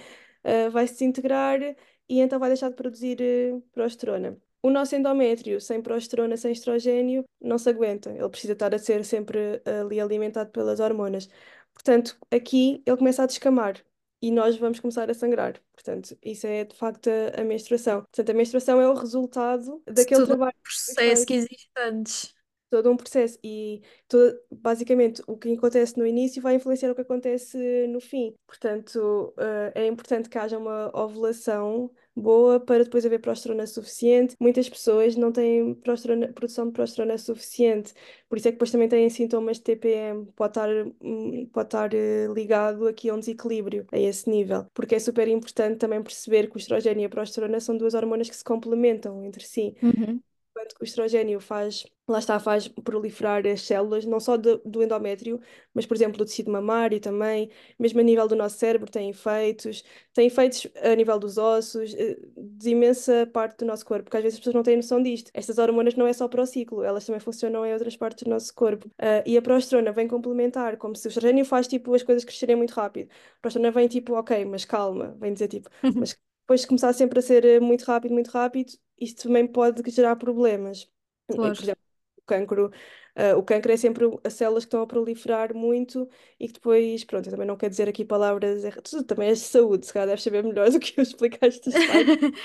Uh, vai se desintegrar e então vai deixar de produzir uh, progesterona. O nosso endométrio, sem progesterona, sem estrogênio, não se aguenta. Ele precisa estar a ser sempre ali alimentado pelas hormonas. Portanto, aqui ele começa a descamar e nós vamos começar a sangrar. Portanto, isso é de facto a, a menstruação. Portanto, a menstruação é o resultado daquele todo trabalho que processo feito que existe antes. Todo um processo e todo, basicamente o que acontece no início vai influenciar o que acontece no fim. Portanto, uh, é importante que haja uma ovulação boa para depois haver progesterona suficiente. Muitas pessoas não têm progesterona, produção de progesterona suficiente, por isso é que depois também têm sintomas de TPM. Pode estar, hum, pode estar uh, ligado aqui a um desequilíbrio a esse nível, porque é super importante também perceber que o estrogênio e a progesterona são duas hormonas que se complementam entre si. Uhum. Enquanto que o estrogênio faz, lá está, faz proliferar as células, não só do, do endométrio, mas, por exemplo, do tecido mamário também, mesmo a nível do nosso cérebro, tem efeitos, tem efeitos a nível dos ossos, eh, de imensa parte do nosso corpo, porque às vezes as pessoas não têm noção disto. Estas hormonas não é só para o ciclo, elas também funcionam em outras partes do nosso corpo. Uh, e a progesterona vem complementar, como se o estrogênio faz, tipo, as coisas crescerem muito rápido. A progesterona vem, tipo, ok, mas calma, vem dizer, tipo, mas depois de começar sempre a ser eh, muito rápido, muito rápido, isto também pode gerar problemas. Claro. Por exemplo, o cancro, uh, o cancro é sempre as células que estão a proliferar muito e que depois, pronto, eu também não quero dizer aqui palavras erradas, tu também és de saúde, se calhar deves saber melhor do que eu partes.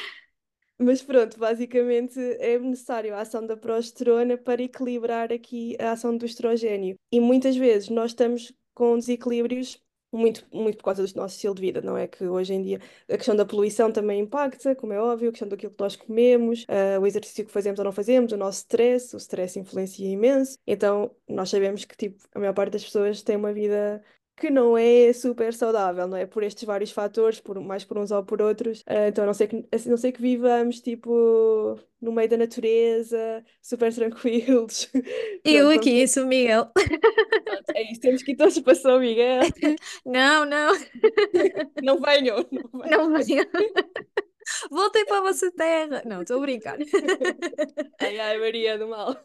Mas pronto, basicamente é necessário a ação da progesterona para equilibrar aqui a ação do estrogênio. E muitas vezes nós estamos com desequilíbrios muito, muito por causa do nosso estilo de vida, não é? Que hoje em dia a questão da poluição também impacta, como é óbvio, a questão daquilo que nós comemos, uh, o exercício que fazemos ou não fazemos, o nosso stress, o stress influencia imenso. Então, nós sabemos que tipo, a maior parte das pessoas tem uma vida que não é super saudável, não é? Por estes vários fatores, por, mais por uns ou por outros. Uh, então, a não ser que, a não ser que vivamos, tipo, no meio da natureza, super tranquilos. Eu Pronto, aqui São Miguel. É isso, temos que ir todos para São Miguel. Não, não, Não venham, não venham. não venham. Voltem para a vossa terra. Não, estou a brincar. Ai, ai, Maria do Mal.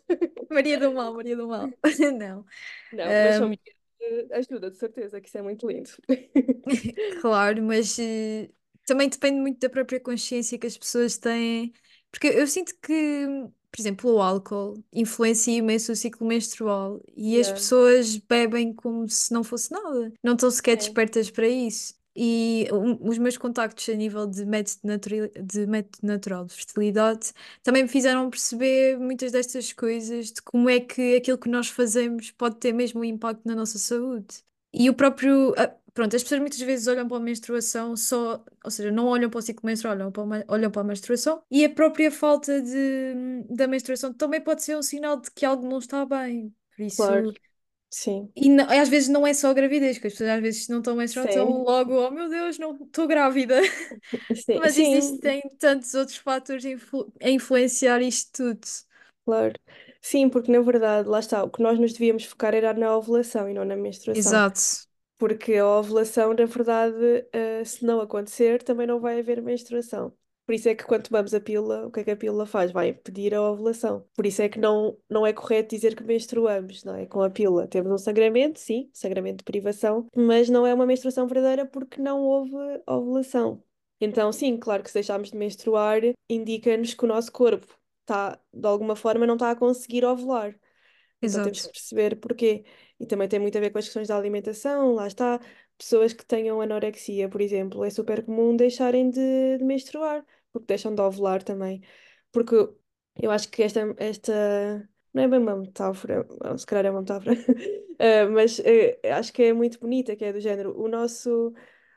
Maria do Mal, Maria do Mal. Não. Não, mas São Um, Miguel eh, ajuda, de certeza, que isso é muito lindo. Claro, mas eh, também depende muito da própria consciência que as pessoas têm. Porque eu sinto que, por exemplo, o álcool influencia imenso o ciclo menstrual e as Yeah. pessoas bebem como se não fosse nada. Não estão sequer É. despertas para isso. E os meus contactos a nível de método, natural, de método natural de fertilidade também me fizeram perceber muitas destas coisas, de como é que aquilo que nós fazemos pode ter mesmo um impacto na nossa saúde. E o próprio. Pronto, as pessoas muitas vezes olham para a menstruação só, ou seja, não olham para o ciclo menstrual, olham para, a ma- olham para a menstruação e a própria falta de, da menstruação também pode ser um sinal de que algo não está bem. Por Claro, isso. Sim. E não- às vezes não é só a gravidez, que as pessoas às vezes não estão menstruadas, estão Sim, logo, oh meu Deus, não estou grávida. sim, Mas sim, existem tantos outros fatores a influ- a influenciar isto tudo. claro. Sim, porque na verdade, lá está, o que nós nos devíamos focar era na ovulação e não na menstruação. Exato. Porque a ovulação, na verdade, eh, se não acontecer, também não vai haver menstruação. Por isso é que quando tomamos a pílula, o que é que a pílula faz? Vai impedir a ovulação. Por isso é que não, não é correto dizer que menstruamos, não é? Com a pílula. Temos um sangramento, sim, sangramento de privação, mas não é uma menstruação verdadeira porque não houve ovulação. Então, sim, claro que se deixarmos de menstruar, indica-nos que o nosso corpo está, de alguma forma, não está a conseguir ovular. Então temos que Exato. perceber porquê. E também tem muito a ver com as questões da alimentação, lá está. Pessoas que tenham anorexia, por exemplo, é super comum deixarem de, de menstruar, porque deixam de ovular também. Porque eu acho que esta, esta não é bem uma metáfora, se calhar é uma metáfora, eh, mas eh, acho que é muito bonita, que é do género, o nosso,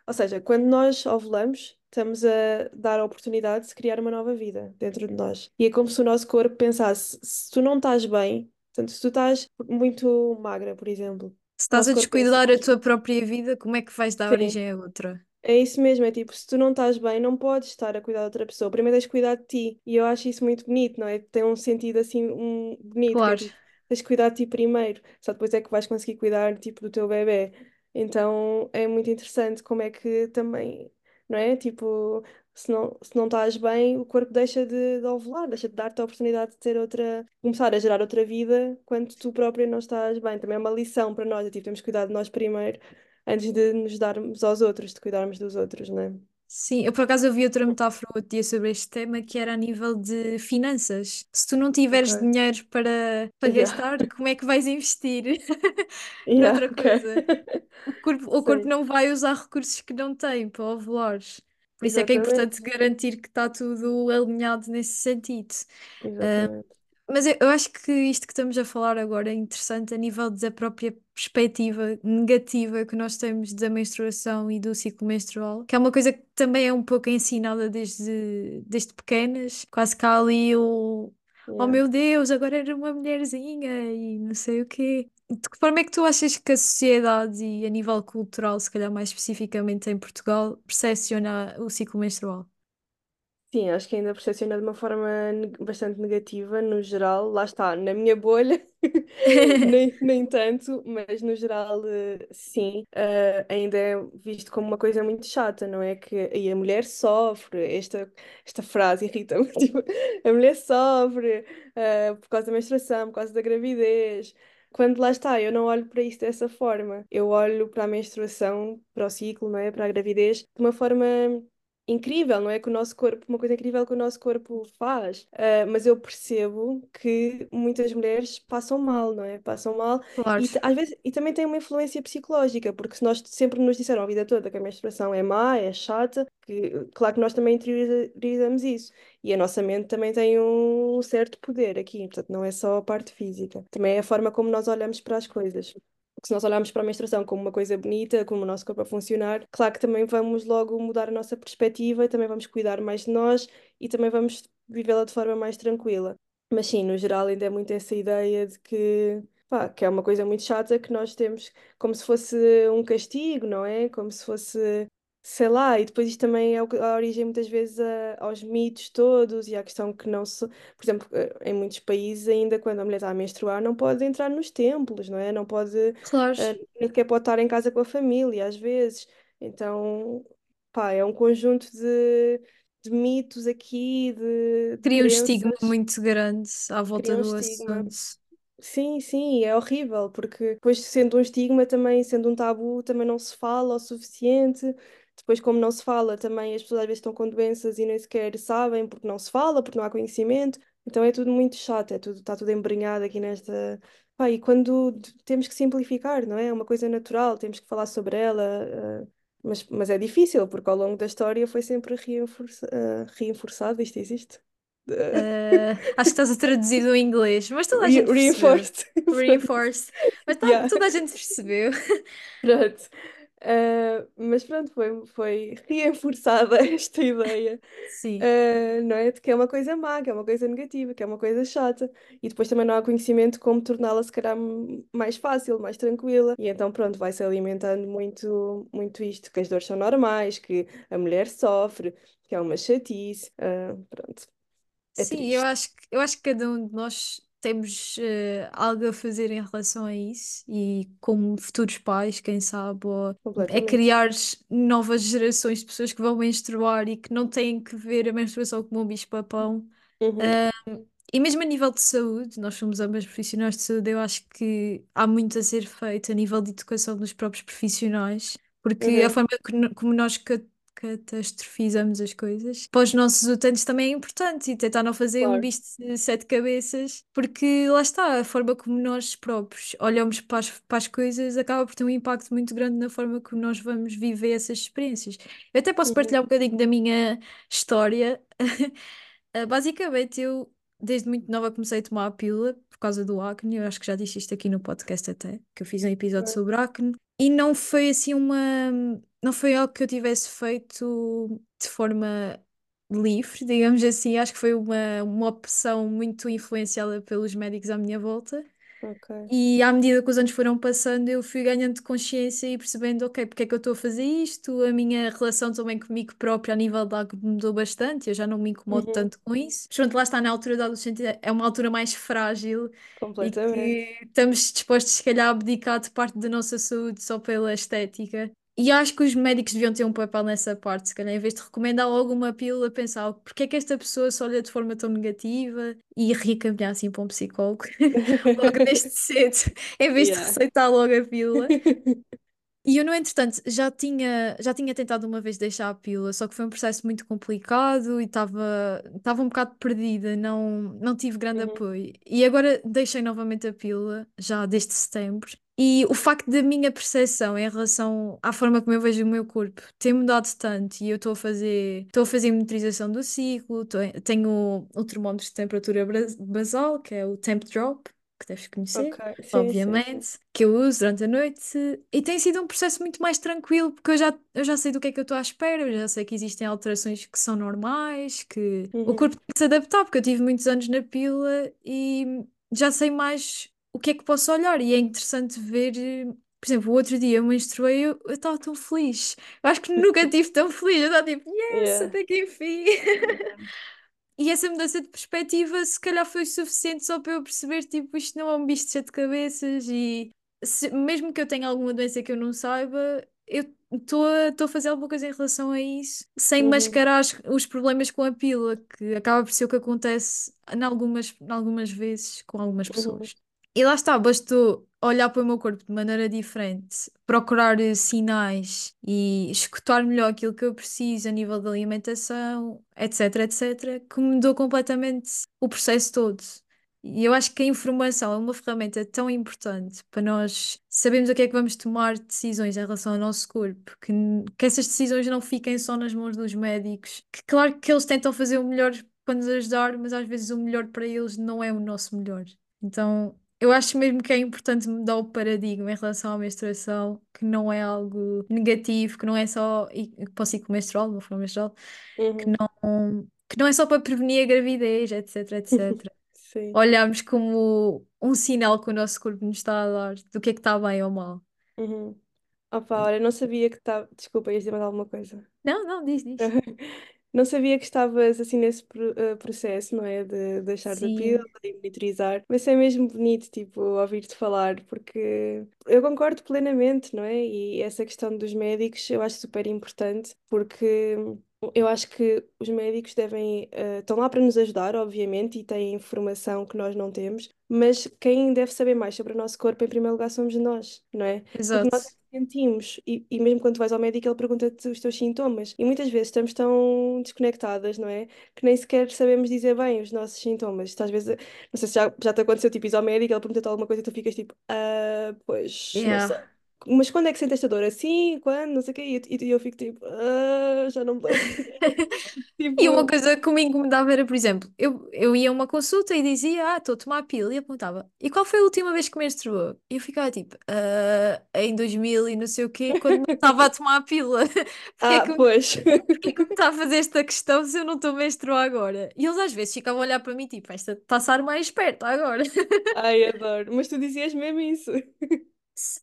ou seja, quando nós ovulamos, estamos a dar a oportunidade de se criar uma nova vida dentro de nós. E é como se o nosso corpo pensasse, se tu não estás bem, portanto, se tu estás muito magra, por exemplo, Se estás a pensa, descuidar a tua própria vida, como é que vais dar sim, origem a outra? É isso mesmo, é tipo, se tu não estás bem, não podes estar a cuidar de outra pessoa. Primeiro tens de cuidar de ti. E eu acho isso muito bonito, não é? Tem um sentido assim um, bonito, que é Claro. tipo, tens de cuidar de ti primeiro. Só depois é que vais conseguir cuidar tipo do teu bebé. Então é muito interessante como é que também, não é? Tipo, se não, se não estás bem, o corpo deixa de, de ovular, deixa de dar-te a oportunidade de ter outra, começar a gerar outra vida quando tu própria não estás bem. Também é uma lição para nós, é tipo, temos que cuidar de nós primeiro antes de nos darmos aos outros, de cuidarmos dos outros, não é? Sim, eu por acaso ouvi outra metáfora outro dia sobre este tema que era a nível de finanças. Se tu não tiveres Ok. dinheiro para, para Yeah. gastar, como é que vais investir Yeah, noutra ok. coisa? O corpo, o corpo não vai usar recursos que não tem para ovular. Por isso é que é importante exatamente. garantir que está tudo alinhado nesse sentido. Exatamente. Mas eu, eu acho que isto que estamos a falar agora é interessante a nível da própria perspectiva negativa que nós temos da menstruação e do ciclo menstrual, que é uma coisa que também é um pouco ensinada desde, desde pequenas, quase que há ali o Oh Yeah. meu Deus, agora era uma mulherzinha e não sei o quê. De que forma é que tu achas que a sociedade e a nível cultural, se calhar mais especificamente em Portugal, percepciona o ciclo menstrual? Sim, acho que ainda percepciona de uma forma bastante negativa, no geral. Lá está, na minha bolha, nem, nem tanto, mas no geral, eh, sim, eh, ainda é visto como uma coisa muito chata, não é? Que e a mulher sofre, esta, esta frase irrita-me, tipo, a mulher sofre, eh, por causa da menstruação, por causa da gravidez. Quando lá está, eu não olho para isso dessa forma. Eu olho para a menstruação, para o ciclo, não é? Para a gravidez, de uma forma incrível, não é? Que o nosso corpo, uma coisa incrível que o nosso corpo faz. Ah, mas eu percebo que muitas mulheres passam mal, não é? Passam mal Claro, e às vezes e também tem uma influência psicológica, porque se nós sempre nos disseram a vida toda que a menstruação é má, é chata, que, claro que nós também interioriza- interiorizamos isso. E a nossa mente também tem um certo poder aqui, portanto, não é só a parte física, também é a forma como nós olhamos para as coisas. Porque se nós olharmos para a menstruação como uma coisa bonita, como o nosso corpo a funcionar, claro que também vamos logo mudar a nossa perspectiva, também vamos cuidar mais de nós e também vamos vivê-la de forma mais tranquila. Mas sim, no geral ainda é muito essa ideia de que, pá, que é uma coisa muito chata que nós temos como se fosse um castigo, não é? Como se fosse, sei lá, e depois isto também é o que dá origem muitas vezes a- aos mitos todos e à questão que não se, por exemplo, eh, em muitos países ainda quando a mulher está a menstruar não pode entrar nos templos, não é? Não pode claro. Uh, nem sequer pode estar em casa com a família, às vezes. Então, pá, é um conjunto de, de mitos aqui, de, de Cria um estigma crenças, muito grande à volta cria um do estigma. assunto. Sim, sim, é horrível, porque depois, sendo um estigma, também, sendo um tabu, também não se fala o suficiente. Depois, como não se fala, também as pessoas às vezes estão com doenças e nem sequer sabem, porque não se fala, porque não há conhecimento. Então é tudo muito chato, é tudo, está tudo embrenhado aqui nesta. Pá, e quando temos que simplificar, não é? É uma coisa natural, temos que falar sobre ela, eh, mas, mas é difícil, porque ao longo da história foi sempre reenforça, eh, reenforçado, isto existe? Uh, acho que estás a traduzir do inglês, mas toda a Re- gente percebeu. reinforced. Reinforced. Mas tá- Yeah. toda a gente percebeu. Pronto. Ah, mas pronto, foi, foi reforçada esta ideia, Sim. ah, não é? De que é uma coisa má, que é uma coisa negativa, que é uma coisa chata. E depois também não há conhecimento como torná-la, se calhar, mais fácil, mais tranquila. E então, pronto, vai-se alimentando muito, muito isto, que as dores são normais, que a mulher sofre, que é uma chatice. Ah, pronto, é Sim, eu acho que, eu acho que cada um de nós temos eh, algo a fazer em relação a isso e como futuros pais, quem sabe, ou é completamente. criar novas gerações de pessoas que vão menstruar e que não têm que ver a menstruação como um bicho-papão. Uhum, E mesmo a nível de saúde, nós somos ambas profissionais de saúde, eu acho que há muito a ser feito a nível de educação dos próprios profissionais, porque a uhum, forma que no- como nós ca- catastrofizamos as coisas para os nossos utentes também é importante e tentar não fazer um claro. bicho de sete cabeças, porque lá está, a forma como nós próprios olhamos para as, para as coisas acaba por ter um impacto muito grande na forma como nós vamos viver essas experiências. Eu até posso Uhum, partilhar um bocadinho da minha história. Ah, Basicamente, eu desde muito nova comecei a tomar a pílula por causa do acne. Eu acho que já disse isto aqui no podcast até, que eu fiz um episódio ok, sobre acne. E não foi assim uma. Não foi algo que eu tivesse feito de forma livre, digamos assim. Acho que foi uma, uma opção muito influenciada pelos médicos à minha volta. Ok. E à medida que os anos foram passando, eu fui ganhando consciência e percebendo, ok, porque é que eu estou a fazer isto? A minha relação também comigo própria, a nível de água, mudou bastante, eu já não me incomodo Uhum. tanto com isso. Pronto, lá está na altura da adolescência, é uma altura mais frágil e que estamos dispostos, se calhar, a abdicar de parte da nossa saúde só pela estética. E acho que os médicos deviam ter um papel nessa parte, se calhar, em vez de recomendar logo uma pílula, pensar "Oh, porque é que esta pessoa se olha de forma tão negativa e reencaminhar assim para um psicólogo, logo desde cedo, em vez de Yeah. receitar logo a pílula. E eu, no entretanto, já tinha, já tinha tentado uma vez deixar a pílula, só que foi um processo muito complicado e estava estava um bocado perdida, não, não tive grande Uhum. apoio. E agora deixei novamente a pílula, já desde setembro. E o facto da minha percepção em relação à forma como eu vejo o meu corpo ter mudado tanto, e eu estou a fazer, estou a fazer monitorização do ciclo, tô- tenho o termómetro de temperatura basal, que é o Temp Drop, que deves conhecer Ok. Sim, sim, sim. obviamente, que eu uso durante a noite, e tem sido um processo muito mais tranquilo, porque eu já, eu já sei do que é que eu estou à espera, eu já sei que existem alterações que são normais, que o Uhum. corpo tem que se adaptar, porque eu tive muitos anos na pílula e já sei mais o que é que posso olhar, e é interessante ver. eh, Por exemplo, o outro dia eu menstruei, eu eu estava tão feliz. Eu acho que nunca estive tão feliz. Eu estava tipo, yes, Yeah. até que enfim. E essa mudança de perspectiva, se calhar, foi suficiente só para eu perceber, tipo, isto não é um bicho de sete cabeças e se- mesmo que eu tenha alguma doença que eu não saiba, eu estou a, estou a fazer alguma coisa em relação a isso, sem Uhum. mascarar as- os problemas com a pílula, que acaba por ser o que acontece em algumas, em algumas vezes com algumas Uhum. pessoas. E lá está, bastou olhar para o meu corpo de maneira diferente, procurar sinais e escutar melhor aquilo que eu preciso a nível de alimentação, etc, etc, que mudou completamente o processo todo. E eu acho que a informação é uma ferramenta tão importante para nós sabermos o que é que vamos tomar decisões em relação ao nosso corpo, que, que essas decisões não fiquem só nas mãos dos médicos, que claro que eles tentam fazer o melhor para nos ajudar, mas às vezes o melhor para eles não é o nosso melhor. Então, eu acho mesmo que é importante mudar o paradigma em relação à menstruação, que não é algo negativo, que não é só e- para o ciclo menstrual, de uma forma geral, que Uhum. não, que não é só para prevenir a gravidez, etc, etc. Sim. Olharmos como um sinal que o nosso corpo nos está a dar do que é que está bem ou mal. Uhum. Opa, olha, não sabia que estava. Desculpa, ias dizer mais alguma coisa. Não, não, diz, diz. Não sabia que estavas assim nesse pro- eh, processo, não é? De deixar da pílula Sim, e monitorizar. Mas é mesmo bonito, tipo, ouvir-te falar, porque eu concordo plenamente, não é? E essa questão dos médicos eu acho super importante, porque eu acho que os médicos devem, eh, estão lá para nos ajudar, obviamente, e têm informação que nós não temos, mas quem deve saber mais sobre o nosso corpo, em primeiro lugar, somos nós, não é? Porque nós é exato. Sentimos, e, e mesmo quando vais ao médico, ele pergunta-te os teus sintomas, e muitas vezes estamos tão desconectadas, não é? Que nem sequer sabemos dizer bem os nossos sintomas. Às vezes, não sei se já, já te aconteceu, tipo, ires ao médico, ele pergunta-te alguma coisa e tu ficas tipo, ah, pois, não sei. Mas quando é que sentes esta dor? Assim? Quando? Não sei o quê. E, e eu fico tipo, ah, já não me lembro. E uma Tipo, coisa que me incomodava era, por exemplo, eu, eu ia a uma consulta e dizia, ah, estou a tomar a pílula, e apontava, e qual foi a última vez que menstruou? E eu ficava tipo, "Ah, em 2000 e não sei o quê, quando não estava a tomar a pílula. É ah, que, pois. porque é que me está a fazer esta questão se eu não estou a menstruar agora? E eles às vezes ficavam a olhar para mim, tipo, esta está-se a armar esperta agora. Ai, adoro. Mas tu dizias mesmo isso.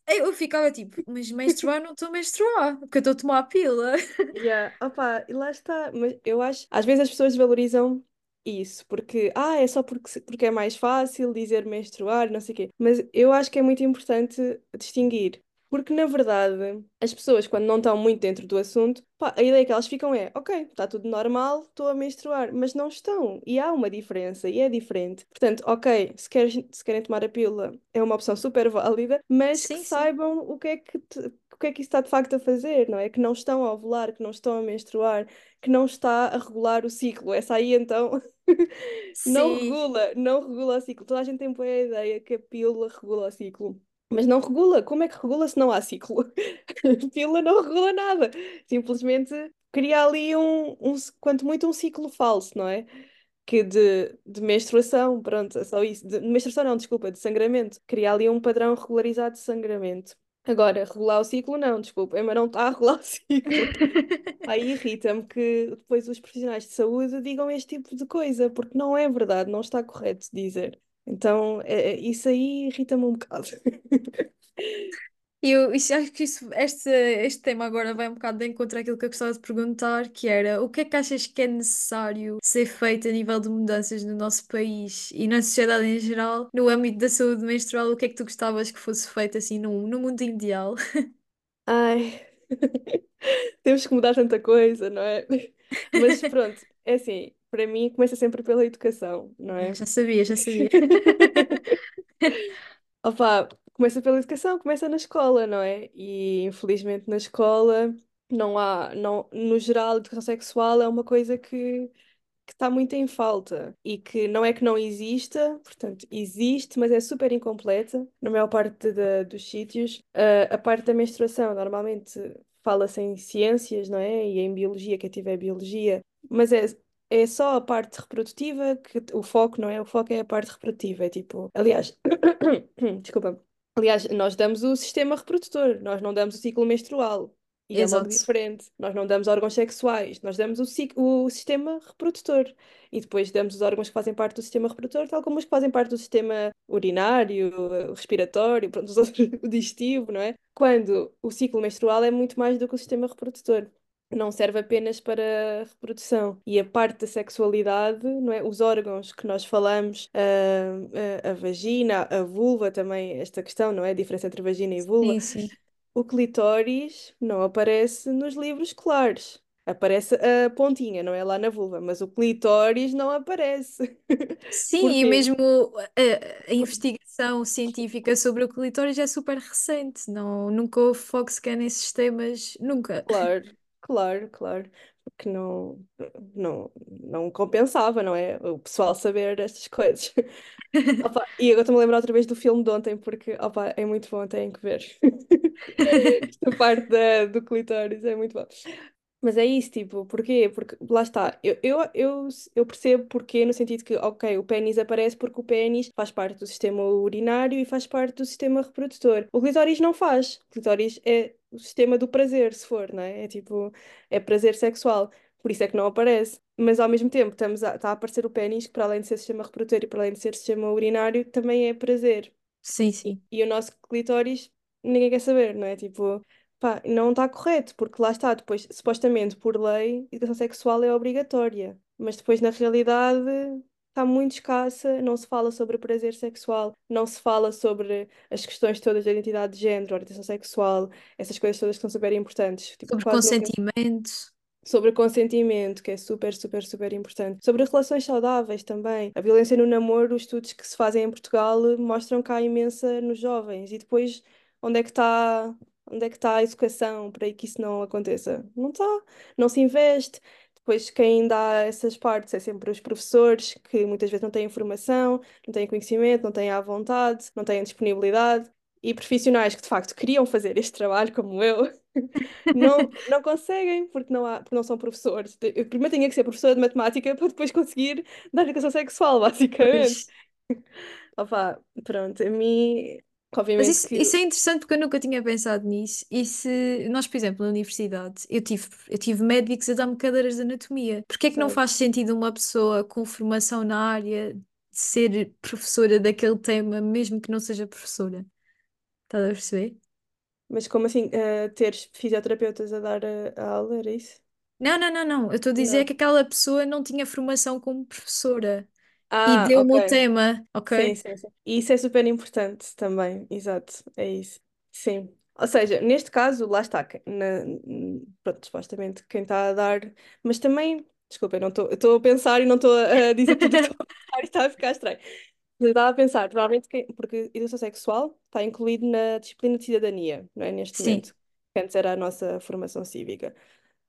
Eu ficava tipo, mas menstruar não estou a menstruar, porque eu estou a tomar a pílula. Yeah. Opa, e lá está. Mas eu acho, às vezes as pessoas valorizam isso, porque, ah, é só porque, porque é mais fácil dizer menstruar, não sei o quê. Mas eu acho que é muito importante distinguir. Porque, na verdade, as pessoas, quando não estão muito dentro do assunto, pá, a ideia que elas ficam é, ok, está tudo normal, estou a menstruar, mas não estão. E há uma diferença, e é diferente. Portanto, ok, se queres, se querem tomar a pílula, é uma opção super válida, mas que Sim, sim. saibam o que é que, te- o que é que isso está de facto a fazer, não é? Que não estão a ovular, que não estão a menstruar, que não está a regular o ciclo. Essa aí, então, não Sim, regula, não regula o ciclo. Toda a gente tem boa ideia que a pílula regula o ciclo. Mas não regula. Como é que regula se não há ciclo? A pílula não regula nada. Simplesmente cria ali um, um, quanto muito um ciclo falso, não é? Que de, de menstruação, pronto, é só isso. De menstruação não, desculpa, de sangramento. Cria ali um padrão regularizado de sangramento. Agora, regular o ciclo, não, desculpa, mas não está a regular o ciclo. Aí irrita-me que depois os profissionais de saúde digam este tipo de coisa, porque não é verdade, não está correto dizer. Então, é- é- isso aí irrita-me um bocado. E eu isso- acho que isso, este, este tema agora vai um bocado de encontro àquilo que eu gostava de perguntar, que era o que é que achas que é necessário ser feito a nível de mudanças no nosso país e na sociedade em geral, no âmbito da saúde menstrual, o que é que tu gostavas que fosse feito assim no, no mundo ideal? Ai, temos que mudar tanta coisa, não é? Mas pronto, é assim, para mim começa sempre pela educação, não é? Já sabia, já sabia. Opa, começa pela educação, começa na escola, não é? E infelizmente na escola não há, não, no geral, a educação sexual é uma coisa que que está muito em falta e que não é que não exista, portanto, existe, mas é super incompleta na maior parte da- dos sítios. Ah, a parte da menstruação, normalmente fala-se em ciências, não é? E em biologia, quem tiver biologia, mas é. É só a parte reprodutiva que o foco, não é? O foco é a parte reprodutiva. É tipo, aliás, desculpa. Aliás, nós damos o sistema reprodutor, nós não damos o ciclo menstrual. E é logo diferente. Nós não damos órgãos sexuais, nós damos o, cic- o sistema reprodutor. E depois damos os órgãos que fazem parte do sistema reprodutor, tal como os que fazem parte do sistema urinário, respiratório, pronto, os outros, o digestivo, não é? Quando o ciclo menstrual é muito mais do que o sistema reprodutor. Não serve apenas para reprodução. E a parte da sexualidade, não é? Os órgãos que nós falamos, a, a, a vagina, a vulva também, esta questão, não é? A diferença entre vagina e vulva. Sim, sim. O clitóris não aparece nos livros claros. Aparece a pontinha, não é lá na vulva, mas o clitóris não aparece. Sim, e mesmo a, a investigação científica sobre o clitóris é super recente, não, nunca houve foco sequer nesses temas, nunca. Claro, claro, claro. Porque não, não, não compensava, não é? O pessoal saber estas coisas. Opa, e agora estou-me a lembrar outra vez do filme de ontem, porque opa, é muito bom, têm que ver. Esta parte da, do clitóris é muito bom. Mas é isso, tipo, porquê? Porque lá está, eu, eu, eu, eu percebo porquê, no sentido que, ok, o pênis aparece porque o pênis faz parte do sistema urinário e faz parte do sistema reprodutor. O clitóris não faz. O clitóris é o sistema do prazer, se for, não é? É tipo, é prazer sexual. Por isso é que não aparece. Mas ao mesmo tempo estamos a, está a aparecer o pênis, que para além de ser sistema reprodutor e para além de ser sistema urinário, também é prazer. Sim, E, sim. e o nosso clitóris, ninguém quer saber, não é? Tipo, pá, não está correto, porque lá está, depois, supostamente por lei, educação sexual é obrigatória, mas depois na realidade está muito escassa, não se fala sobre prazer sexual, não se fala sobre as questões todas da identidade de género, orientação sexual, essas coisas todas que são super importantes, tipo, Sobre consentimento. Sobre consentimento, que é super, super, super importante. Sobre relações saudáveis também. A violência no namoro, os estudos que se fazem em Portugal mostram que há imensa nos jovens. E depois, onde é que está, onde é que está a educação para que isso não aconteça? Não está, não se investe. Depois, quem dá essas partes é sempre os professores, que muitas vezes não têm informação, não têm conhecimento, não têm a vontade, não têm disponibilidade. E profissionais que de facto queriam fazer este trabalho, como eu, não, não conseguem, porque não, há, porque não são professores. Eu primeiro tinha que ser professora de matemática para depois conseguir dar educação sexual, basicamente. Pois. Opa, pronto, a mim, Mas obviamente isso, que. isso é interessante porque eu nunca tinha pensado nisso. E se nós, por exemplo, na universidade, eu tive, eu tive médicos a dar-me cadeiras de anatomia. Porquê é que não Exato. faz sentido uma pessoa com formação na área ser professora daquele tema, mesmo que não seja professora? Estás a perceber? Mas como assim, eh, teres fisioterapeutas a dar a, a aula, era isso? Não, não, não, não. Eu estou a dizer Não. que aquela pessoa não tinha formação como professora e Ah, deu-me o ok. tema, Sim, ok? sim, sim. E isso é super importante também, exato, é isso. Sim. Ou seja, neste caso, lá está, que- na, n- pronto, supostamente quem está a dar, mas também, desculpa, eu não estou, eu estou a pensar e não estou a dizer tudo o que estou a pensar e está a ficar estranho. Eu estava a pensar, provavelmente, quem, porque educação sexual está incluído na disciplina de cidadania, não é? Neste Sim, momento, que antes era a nossa formação cívica.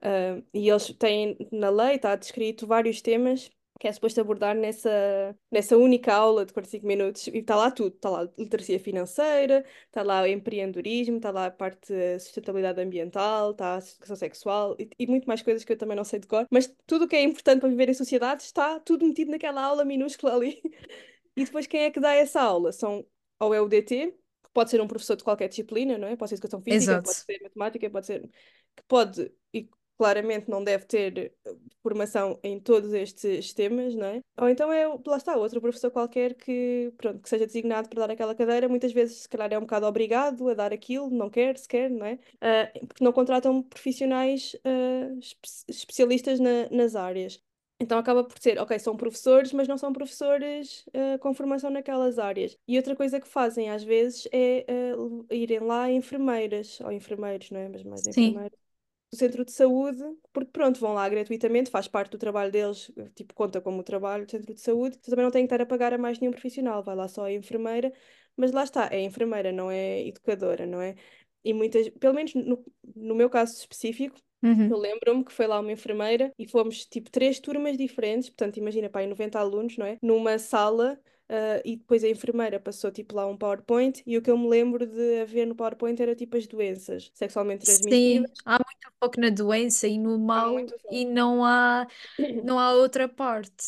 Ah, e eles têm na lei, está descrito vários temas que é suposto abordar nessa, nessa única aula de 45 minutos, e está lá tudo, está lá literacia financeira, está lá o empreendedorismo, está lá a parte da sustentabilidade ambiental, está a educação sexual e, e muito mais coisas que eu também não sei de cor, mas tudo o que é importante para viver em sociedade está tudo metido naquela aula minúscula ali. E depois quem é que dá essa aula? São ou é o DT, que pode ser um professor de qualquer disciplina, não é? Pode ser educação física, pode exato. ser matemática, pode ser que pode e claramente não deve ter eh, formação em todos estes temas, não é? Ou então é, lá está, outro professor qualquer que, pronto, que seja designado para dar aquela cadeira, muitas vezes se calhar é um bocado obrigado a dar aquilo, não quer sequer, não é? Uh, porque não contratam profissionais uh, espe especialistas na, nas áreas. Então acaba por ser, ok, são professores, mas não são professores uh, com formação naquelas áreas. E outra coisa que fazem às vezes é uh, irem lá enfermeiras, ou enfermeiros, não é? Mas mais Sim. enfermeiros, do centro de saúde, porque pronto, vão lá gratuitamente, faz parte do trabalho deles, tipo, conta como trabalho do centro de saúde, você também não tem que estar a pagar a mais nenhum profissional, vai lá só a enfermeira, mas lá está, é enfermeira, não é educadora, não é? E muitas, pelo menos no, no meu caso específico, eu Uhum. lembro-me que foi lá uma enfermeira e fomos tipo três turmas diferentes, portanto, imagina, pá, aí 90 alunos, não é? Numa sala, ah, e depois a enfermeira passou tipo lá um PowerPoint e o que eu me lembro de haver no PowerPoint era tipo as doenças sexualmente transmissíveis. Sim, há muito foco na doença e no mal e não há, não há outra parte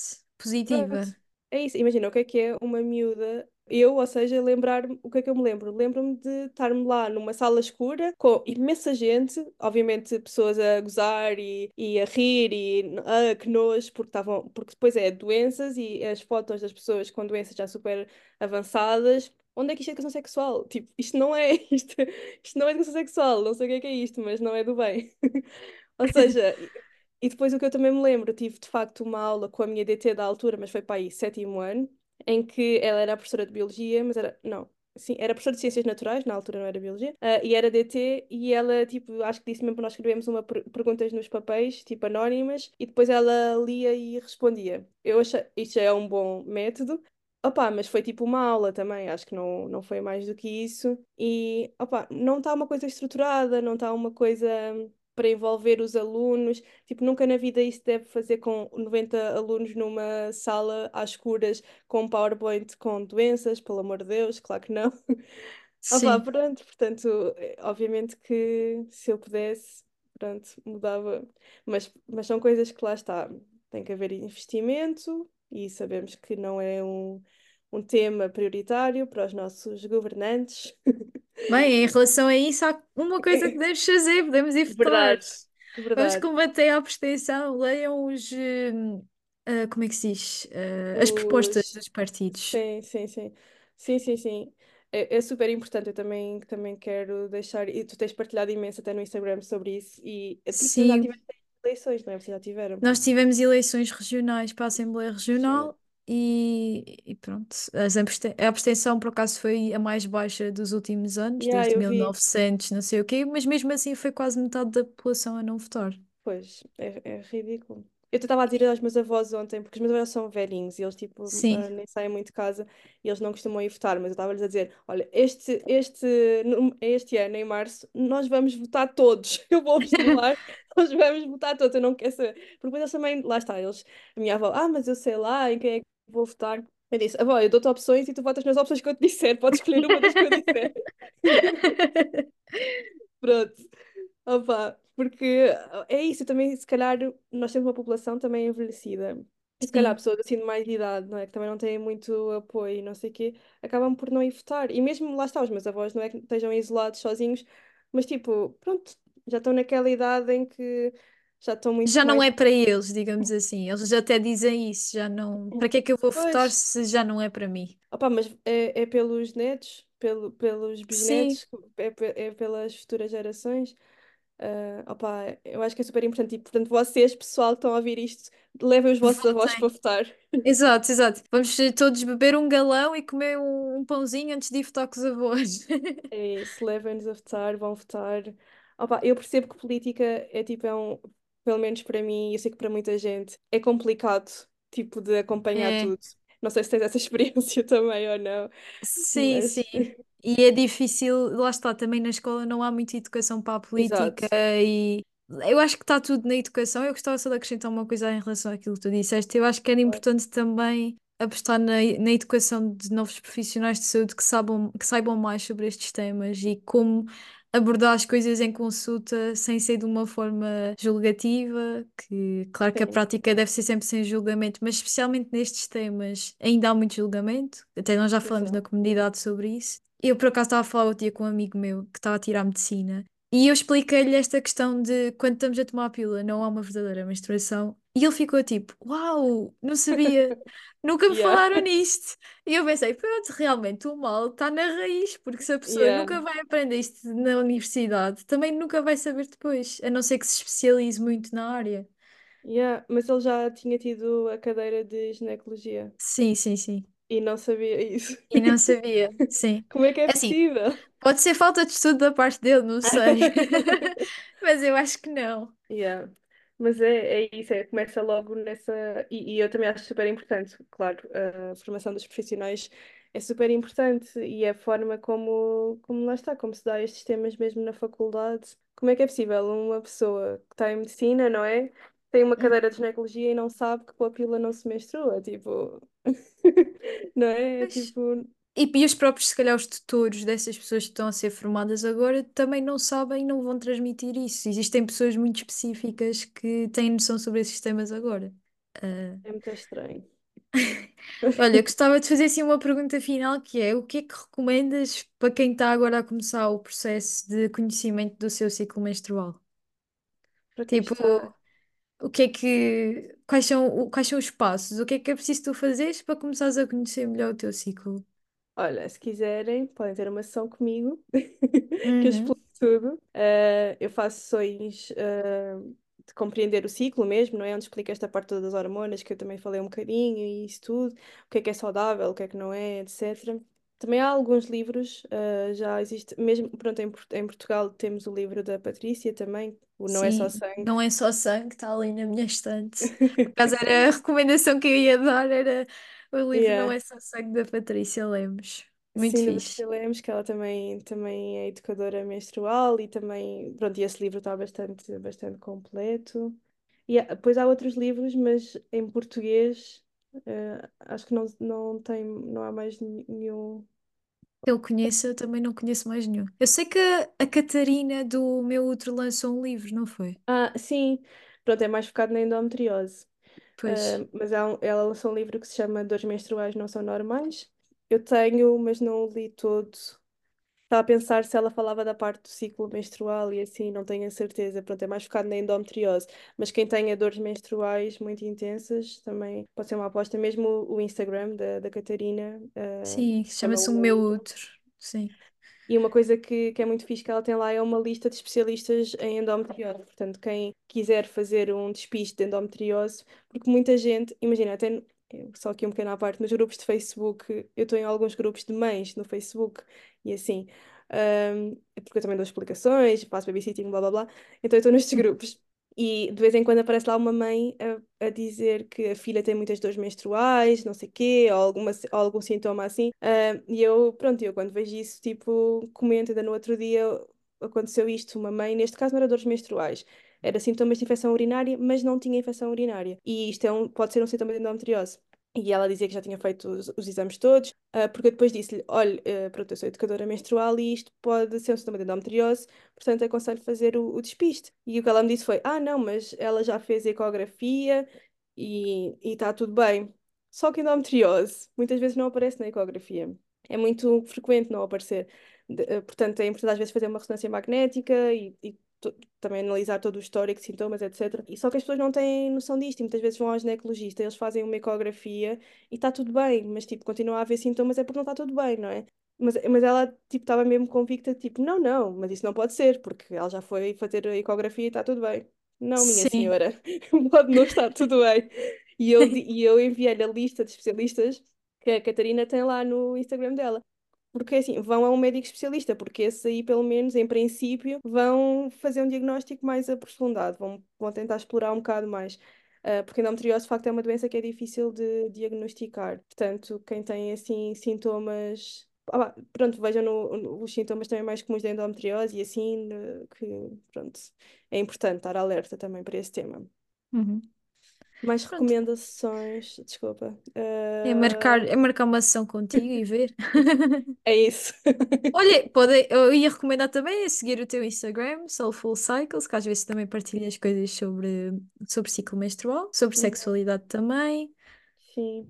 Pronto, positiva. é isso. Imagina o que é que é uma miúda. Eu, ou seja, lembrar-me, o que é que eu me lembro? Lembro-me de estar-me lá numa sala escura com imensa gente, obviamente pessoas a gozar e, e a rir e ah, que nojo, porque estavam, porque depois é doenças e as fotos das pessoas com doenças já super avançadas. Onde é que isto é educação sexual? Tipo, isto não é, isto, isto não é educação sexual, não sei o que é que é isto, mas não é do bem. Ou seja, e depois o que eu também me lembro, tive de facto uma aula com a minha DT da altura, mas foi para aí sétimo ano, em que ela era professora de biologia, mas era, não, sim, era professora de ciências naturais, na altura não era biologia, ah, e era DT, e ela, tipo, acho que disse mesmo para nós escrevemos uma per- perguntas nos papéis, tipo, anónimas, e depois ela lia e respondia. Eu achei, isto é um bom método, Opa, mas foi tipo uma aula também, acho que não, não foi mais do que isso. E, opa, não está uma coisa estruturada, não está uma coisa para envolver os alunos. Tipo, nunca na vida isso deve fazer com 90 alunos numa sala às escuras com PowerPoint com doenças, pelo amor de Deus, claro que não. Ah, Sim. pronto, portanto, eh, obviamente que se eu pudesse, pronto, mudava. Mas, mas são coisas que lá está. Tem que haver investimento e sabemos que não é um, um tema prioritário para os nossos governantes. Bem, em relação a isso, há uma coisa que devemos fazer, podemos ir votar. Verdade, Vamos verdade. combater a abstenção, leiam os, hum, ah, como é que se diz? Ah, as propostas Os... dos partidos. Sim, sim, sim. Sim, sim, sim. É, é super importante. Eu também, também quero deixar. E tu tens partilhado imenso até no Instagram sobre isso. E é porque tu já Sim, tiveste eleições, não é? Vocês já tiveram. nós tivemos eleições regionais para a Assembleia Regional. E, e pronto, as a abstenção por acaso foi a mais baixa dos últimos anos, Yeah, desde eu vi. 1900, não sei o quê, mas mesmo assim foi quase metade da população a não votar. Pois, é, é ridículo. Eu estava a dizer aos meus avós ontem, porque os meus avós são velhinhos e eles tipo Sim. ah, nem saem muito de casa e eles não costumam ir votar, mas eu estava-lhes a dizer, olha, este, este, este ano, em março, nós vamos votar todos. Eu vou-vos levar, nós vamos votar todos, eu não quero saber. Porque depois eles também, lá está, eles, a minha avó, ah, mas eu sei lá em quem é que vou votar. Eu disse, avó, eu dou-te opções e tu votas nas opções que eu te disser, podes escolher uma das que eu disser. Pronto. Opa, porque é isso, também se calhar nós temos uma população também envelhecida. E se calhar pessoas assim de mais idade, não é? Que também não têm muito apoio, e não sei o quê, acabam por não ir votar. E mesmo lá está, os meus avós não é que estejam isolados sozinhos, mas tipo, pronto, já estão naquela idade em que já estão Já muito não mais. é para eles, digamos assim. Eles até dizem isso, já não. Para que é que eu vou votar Pois, se já não é para mim? opa, mas é, é pelos netos, pelo, pelos bisnetos, é, é pelas futuras gerações. Ah, opa, eu acho que é super importante. E, portanto, vocês, pessoal, que estão a ouvir isto, levem os vossos avós para votar. Exato, exato. Vamos todos beber um galão e comer um, um pãozinho antes de ir votar com os avós. É isso, levem-nos a votar, vão votar. Opa, eu percebo que política é tipo, é um, pelo menos para mim, e eu sei que para muita gente, é complicado, tipo, de acompanhar É. tudo. Não sei se tens essa experiência também ou não, Sim, sim. mas. E é difícil, lá está, também na escola não há muita educação para a política Exato. e eu acho que está tudo na educação. Eu gostava só de acrescentar uma coisa em relação àquilo que tu disseste. Eu acho que era importante também apostar na, na educação de novos profissionais de saúde que saibam, que saibam mais sobre estes temas e como abordar as coisas em consulta sem ser de uma forma julgativa, que claro que a Sim, prática deve ser sempre sem julgamento, mas especialmente nestes temas ainda há muito julgamento, até nós já falamos na exato. comunidade sobre isso. Eu por acaso estava a falar outro dia com um amigo meu que estava a tirar medicina E eu expliquei-lhe esta questão de quando estamos a tomar a pílula não há uma verdadeira menstruação. E ele ficou tipo, uau, não sabia, nunca me Yeah, falaram nisto. E eu pensei, pronto, realmente o mal está na raiz, porque se a pessoa yeah, nunca vai aprender isto na universidade, também nunca vai saber depois, a não ser que se especialize muito na área. yeah. Mas ele já tinha tido a cadeira de ginecologia Sim, sim, sim. e não sabia isso. E não sabia, sim. Como é que é É Assim, possível? pode ser falta de estudo da parte dele, não sei. Mas eu acho que não. Yeah. Mas é, é isso, é, começa logo nessa. E, e eu também acho super importante, claro, a formação dos profissionais é super importante e a forma como, como lá está, como se dá estes temas mesmo na faculdade. Como é que é possível uma pessoa que está em medicina, não é? Tem uma cadeira de ginecologia e não sabe que com a pílula não se menstrua, tipo. Não é? É tipo. E, e os próprios, se calhar, os tutores dessas pessoas que estão a ser formadas agora também não sabem e não vão transmitir isso. Existem pessoas muito específicas que têm noção sobre esses temas agora. Ah, É muito estranho. olha, eu gostava de fazer assim uma pergunta final que é o que é que recomendas para quem está agora a começar o processo de conhecimento do seu ciclo menstrual? Tipo, está. o que é que, quais são, quais são os passos? O que é que é preciso tu fazeres para começares a conhecer melhor o teu ciclo? Olha, se quiserem, podem ter uma sessão comigo, que eu Uhum. explico tudo. Eh, eu faço sessões, eh, de compreender o ciclo mesmo, não é? Onde explico esta parte das hormonas, que eu também falei um bocadinho, e isso tudo, o que é que é saudável, o que é que não é, etc. Também há alguns livros, eh, já existe, mesmo, pronto, em, Port- em Portugal temos o livro da Patrícia também, o Não é só Sim, sangue. não é só sangue, está ali na minha estante. Por acaso era a recomendação que eu ia dar, era o livro Não Yeah. é só sangue da Patrícia Lemos. Muito Sim, da fixe. Patrícia Lemos, que ela também, também é educadora menstrual e também, pronto, e esse livro está bastante, bastante completo. E há- depois há outros livros, mas em português, eh, acho que não, não tem, não há mais nenhum. Que eu conheça, eu também não conheço mais nenhum. Eu sei que a, Catarina do Meu Útero lançou um livro, não foi? Ah, sim, pronto, é mais focado na endometriose. Pois. Ah, mas um- ela lançou um livro que se chama Dores Menstruais Não São Normais. Eu tenho, mas não o li todo. Estava a pensar se ela falava da parte do ciclo menstrual e assim, não tenho a certeza. Pronto, é mais focado na endometriose. Mas quem tenha dores menstruais muito intensas também pode ser uma aposta. Mesmo o o Instagram da, da Catarina, eh, Sim, chama chama-se O Meu. Útero. Sim. E uma coisa que, que é muito fixe que ela tem lá é uma lista de especialistas em endometriose. Portanto, quem quiser fazer um despiste de endometriose, porque muita gente, imagina, até só aqui um pequeno à parte, nos grupos de Facebook, eu estou em alguns grupos de mães no Facebook e assim, ahm, porque eu também dou explicações, faço babysitting, blá blá blá, então eu estou nestes grupos. E de vez em quando aparece lá uma mãe a, a dizer que a filha tem muitas dores menstruais, não sei quê, ou, alguma, ou algum sintoma assim. Ah, e eu, pronto, eu quando vejo isso, tipo, comento, ainda no outro dia aconteceu isto, uma mãe, neste caso não era dores menstruais, era sintomas de infecção urinária, mas não tinha infecção urinária. E isto é um, pode ser um sintoma de endometriose. E ela dizia que já tinha feito os, os exames todos, ah, porque eu depois disse-lhe: olha, eh, pronto, eu sou educadora menstrual e isto pode ser um sintoma de endometriose, portanto aconselho fazer o, o despiste. E o que ela me disse foi: ah, não, mas ela já fez ecografia e está tudo bem. Só que endometriose muitas vezes não aparece na ecografia. É muito frequente não aparecer. De- eh, portanto, é importante às vezes fazer uma ressonância magnética e, e também analisar todo o histórico sintomas, etc. E só que as pessoas não têm noção disto e muitas vezes vão ao ginecologista, eles fazem uma ecografia e está tudo bem, mas tipo, continua a haver sintomas é porque não está tudo bem, não é? Mas, mas ela tipo estava mesmo convicta, tipo, não, não, mas isso não pode ser, porque ela já foi fazer a ecografia e está tudo bem. Não, minha Sim. senhora, pode não estar tudo bem. E eu, e eu enviei-lhe a lista de especialistas que a Catarina tem lá no Instagram dela. Porque assim, vão a um médico especialista, porque esse aí, pelo menos, em princípio, vão fazer um diagnóstico mais aprofundado, vão, vão tentar explorar um bocado mais. Ah, porque a endometriose, de facto, é uma doença que é difícil de diagnosticar. Portanto, quem tem, assim, sintomas... Ah, pronto, vejam no- no- os sintomas também mais comuns da endometriose e assim, que, pronto, é importante estar alerta também para esse tema. Uhum. Mais Pronto. recomendações, desculpa. É marcar, Ah, é marcar uma sessão contigo e ver. é isso. Olha, pode, eu ia recomendar também a seguir o teu Instagram, Soulful Cycles, que às vezes também partilhas coisas sobre, sobre ciclo menstrual, sobre sexualidade também. Sim.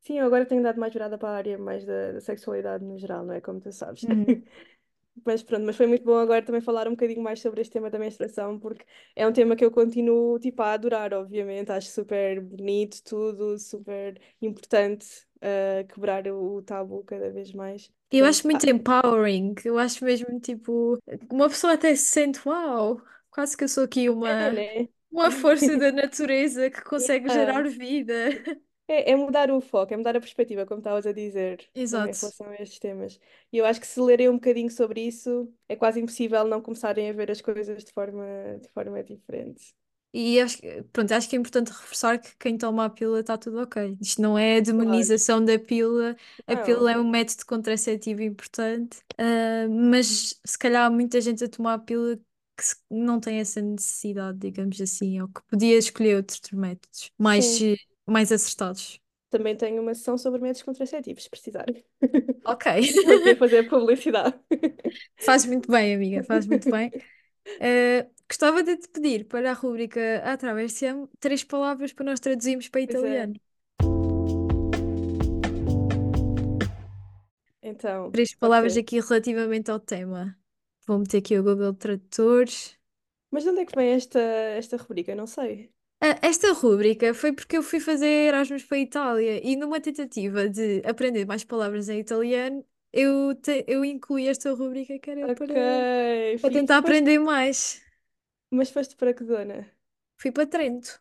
Sim, eu agora tenho dado mais virada para a área mais da, da sexualidade no geral, não é? Como tu sabes. Uhum. Mas pronto, mas foi muito bom agora também falar um bocadinho mais sobre este tema da menstruação, porque é um tema que eu continuo, tipo, a adorar, obviamente. Acho super bonito tudo, super importante, uh, quebrar o, o tabu cada vez mais. Eu acho Portanto, ah, muito empowering, eu acho mesmo tipo, uma pessoa até se sente, uau, quase que eu sou aqui é, uma, né? uma força da natureza que consegue Yeah. gerar vida. É, é mudar o foco, é mudar a perspectiva, como estavas a dizer, em Exato. relação a estes temas. E eu acho que se lerem um bocadinho sobre isso, é quase impossível não começarem a ver as coisas de forma, de forma diferente. E acho, que- pronto, acho que é importante reforçar que quem toma a pílula está tudo ok. Isto não é a Claro. demonização da pílula, a pílula é um método contraceptivo importante, ah, mas se calhar há muita gente a tomar a pílula que se- não tem essa necessidade, digamos assim, ou que podia escolher outros métodos mais, sim. Mais acertados. Também tenho uma sessão sobre métodos contraceptivos, se precisarem. Ok, queria fazer publicidade. faz muito bem, amiga, faz muito bem. Ah, gostava de te pedir para a rúbrica A Travessiamo três palavras para nós traduzirmos para é. italiano. Então, Três palavras ser. aqui relativamente ao tema. Vou meter aqui o Google Tradutor. Mas de onde é que vem esta, esta rubrica? Não sei. Ah, Esta rúbrica foi porque eu fui fazer Erasmus para a Itália e numa tentativa de aprender mais palavras em italiano, eu, te- eu incluí esta rúbrica que era Ok, para, para fixe. tentar Foste- aprender mais. Mas foste para que zona? Fui para Trento.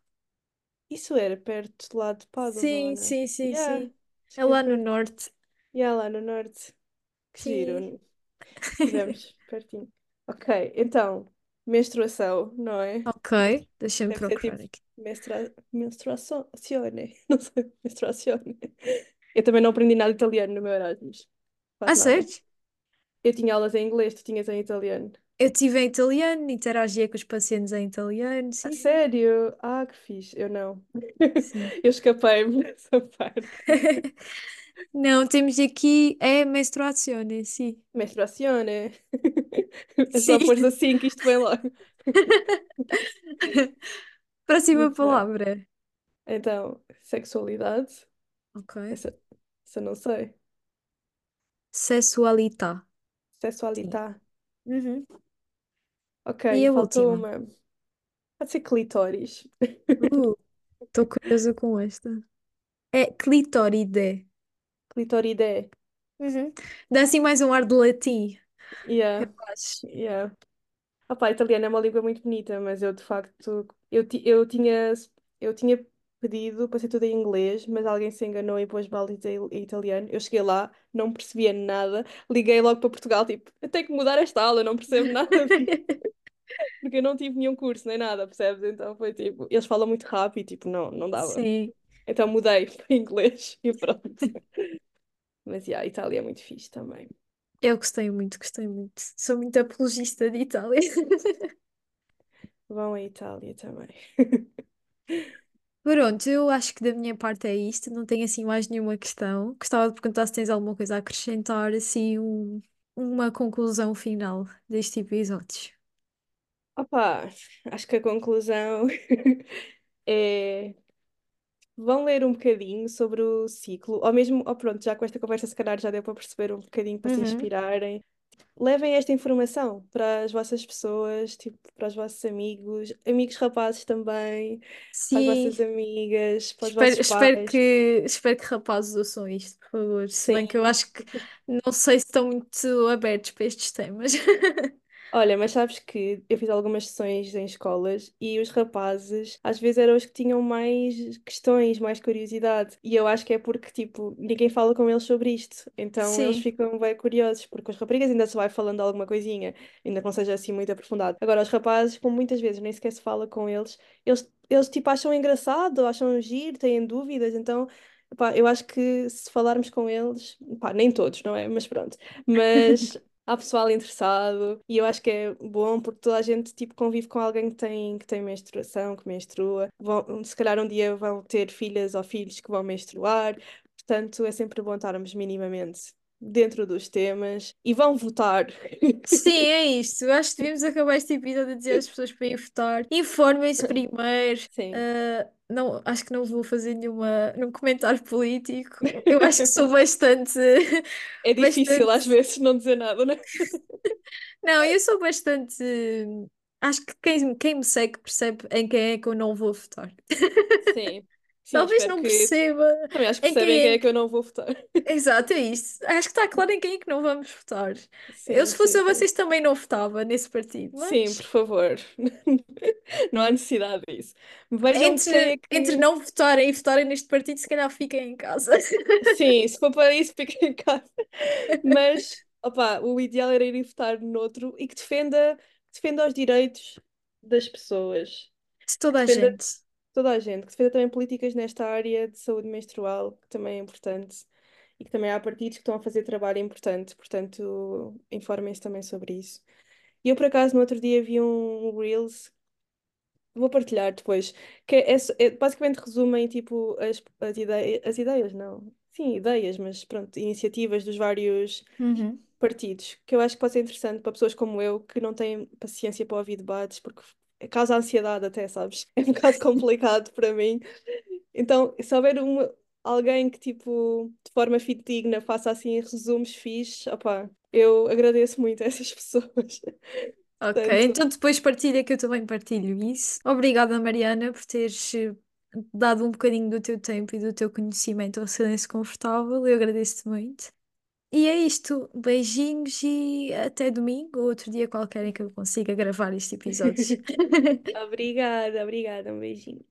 Isso era perto do lado de Padova, ou Sim, não? sim, sim, Yeah, sim. acho É que é lá no perto. norte. Yeah, lá no norte. Que Sim. giro. Tivemos pertinho. Ok, então, menstruação, não é? Ok, deixa-me Deve ser procurar tipo aqui. menstrua... menstruazione. Não sei, menstruazione. Eu também não aprendi nada italiano no meu Erasmus. Ah, Quase nada. sério? Eu tinha aulas em inglês, tu tinhas em italiano. Eu tive em italiano, interagia com os pacientes em italiano. A Sim, sim. sério? Ah, que fixe. Eu não. Sim. Eu escapei-me dessa parte. Não, temos aqui é menstruazione, sim. Menstruazione. É só pôr assim que isto vem logo. Próxima Muito bem. palavra. Então, sexualidade. Ok. Essa, essa não sei. Sessualità. Sim. Sexualidade. Uhum. Ok, E a faltou última? uma. Pode ser clitóris. Uh, estou curiosa com esta. É clitoride. Clitoride. Uhum. Dá assim mais um ar de latim, Yeah, acho. yeah. Opa, italiano é uma língua muito bonita, mas eu de facto eu, ti- eu tinha eu tinha pedido para ser tudo em inglês, mas alguém se enganou e pôs balde em italiano. Eu cheguei lá, não percebia nada, liguei logo para Portugal, tipo, eu tenho que mudar esta aula, eu não percebo nada disto, porque eu não tive nenhum curso nem nada, percebes? Então foi tipo, eles falam muito rápido, tipo, não, não dava. Sim, Então mudei para inglês e pronto. Mas yeah, a Itália é muito fixe também. Eu gostei muito, gostei muito. Sou muito apologista de Itália. Vão à Itália também. Pronto, eu acho que da minha parte é isto. Não tenho assim mais nenhuma questão. Gostava de perguntar se tens alguma coisa a acrescentar, assim, um- uma conclusão final deste episódio. Opa, acho que a conclusão é vão ler um bocadinho sobre o ciclo, ou mesmo, ou pronto, já com esta conversa se calhar já deu para perceber um bocadinho para se Uhum. inspirarem. Levem esta informação para as vossas pessoas, tipo, para os vossos amigos, amigos rapazes também, para as Sim, vossas amigas, para os espero, vossos espero pais. que, espero que rapazes ouçam isto, por favor. Se bem Sim. que eu acho que não sei se estão muito abertos para estes temas. Olha, mas sabes que eu fiz algumas sessões em escolas e os rapazes às vezes eram os que tinham mais questões, mais curiosidade. E eu acho que é porque, tipo, ninguém fala com eles sobre isto. Então eles Sim, ficam bem curiosos, porque os raparigas ainda se vai falando alguma coisinha, ainda que não seja assim muito aprofundado. Agora, os rapazes, como muitas vezes nem sequer se fala com eles, eles, eles tipo acham engraçado, acham giro, têm dúvidas. Então, pá, eu acho que se falarmos com eles, pá, nem todos, não é? Mas pronto. Mas há pessoal interessado e eu acho que é bom porque toda a gente tipo convive com alguém que tem, que tem menstruação, que menstrua. Vão, se calhar um dia vão ter filhas ou filhos que vão menstruar, portanto é sempre bom estarmos minimamente dentro dos temas e vão votar. sim, é isto. Eu acho que devíamos acabar este episódio a dizer às pessoas para ir votar. Informem-se primeiro. Sim, Ah, não, acho que não vou fazer nenhuma, nenhum comentário político. Eu acho que sou bastante, é difícil às bastante vezes não dizer nada, não é? Não, eu sou bastante. Acho que quem, quem me segue percebe em quem é que eu não vou votar. Sim, sim, Talvez não que. perceba Também acho que em percebem quem quem é é que eu não vou votar. Exato, é isso. Acho que está claro em quem é que não vamos votar. Eu, Sim, se sim, fosse a vocês, também não votava nesse partido, Sim, por favor. Não há necessidade disso. Vejam quem é entre, entre não votarem e votarem neste partido, se calhar fiquem em casa. Sim, se for para isso, fiquem em casa. Mas, opa, o ideal era ir votar noutro e que defenda, que defenda os direitos das pessoas. De toda a defenda gente. Toda a gente. Que defenda também políticas nesta área de saúde menstrual, que também é importante. E que também há partidos que estão a fazer trabalho importante. Portanto, informem-se também sobre isso. E eu, por acaso, no outro dia vi um Reels Vou partilhar depois. Que é, é- basicamente resumem tipo as, as, ideias, as ideias, não. Sim, ideias, mas pronto, iniciativas dos vários Uhum. partidos, que eu acho que pode ser interessante para pessoas como eu que não têm paciência para ouvir debates, porque causa ansiedade até, sabes? É um bocado complicado para mim. Então, se houver uma, alguém que tipo, de forma fidedigna, faça assim resumos fixes, opá, eu agradeço muito a essas pessoas. Ok, Portanto, então depois partilha que eu também partilho isso. Obrigada, Mariana, por teres eh, dado um bocadinho do teu tempo e do teu conhecimento ao silêncio confortável. Eu agradeço-te muito. E é isto. Beijinhos e até domingo ou outro dia qualquer em que eu consiga gravar este episódio. obrigada, obrigada, um beijinho.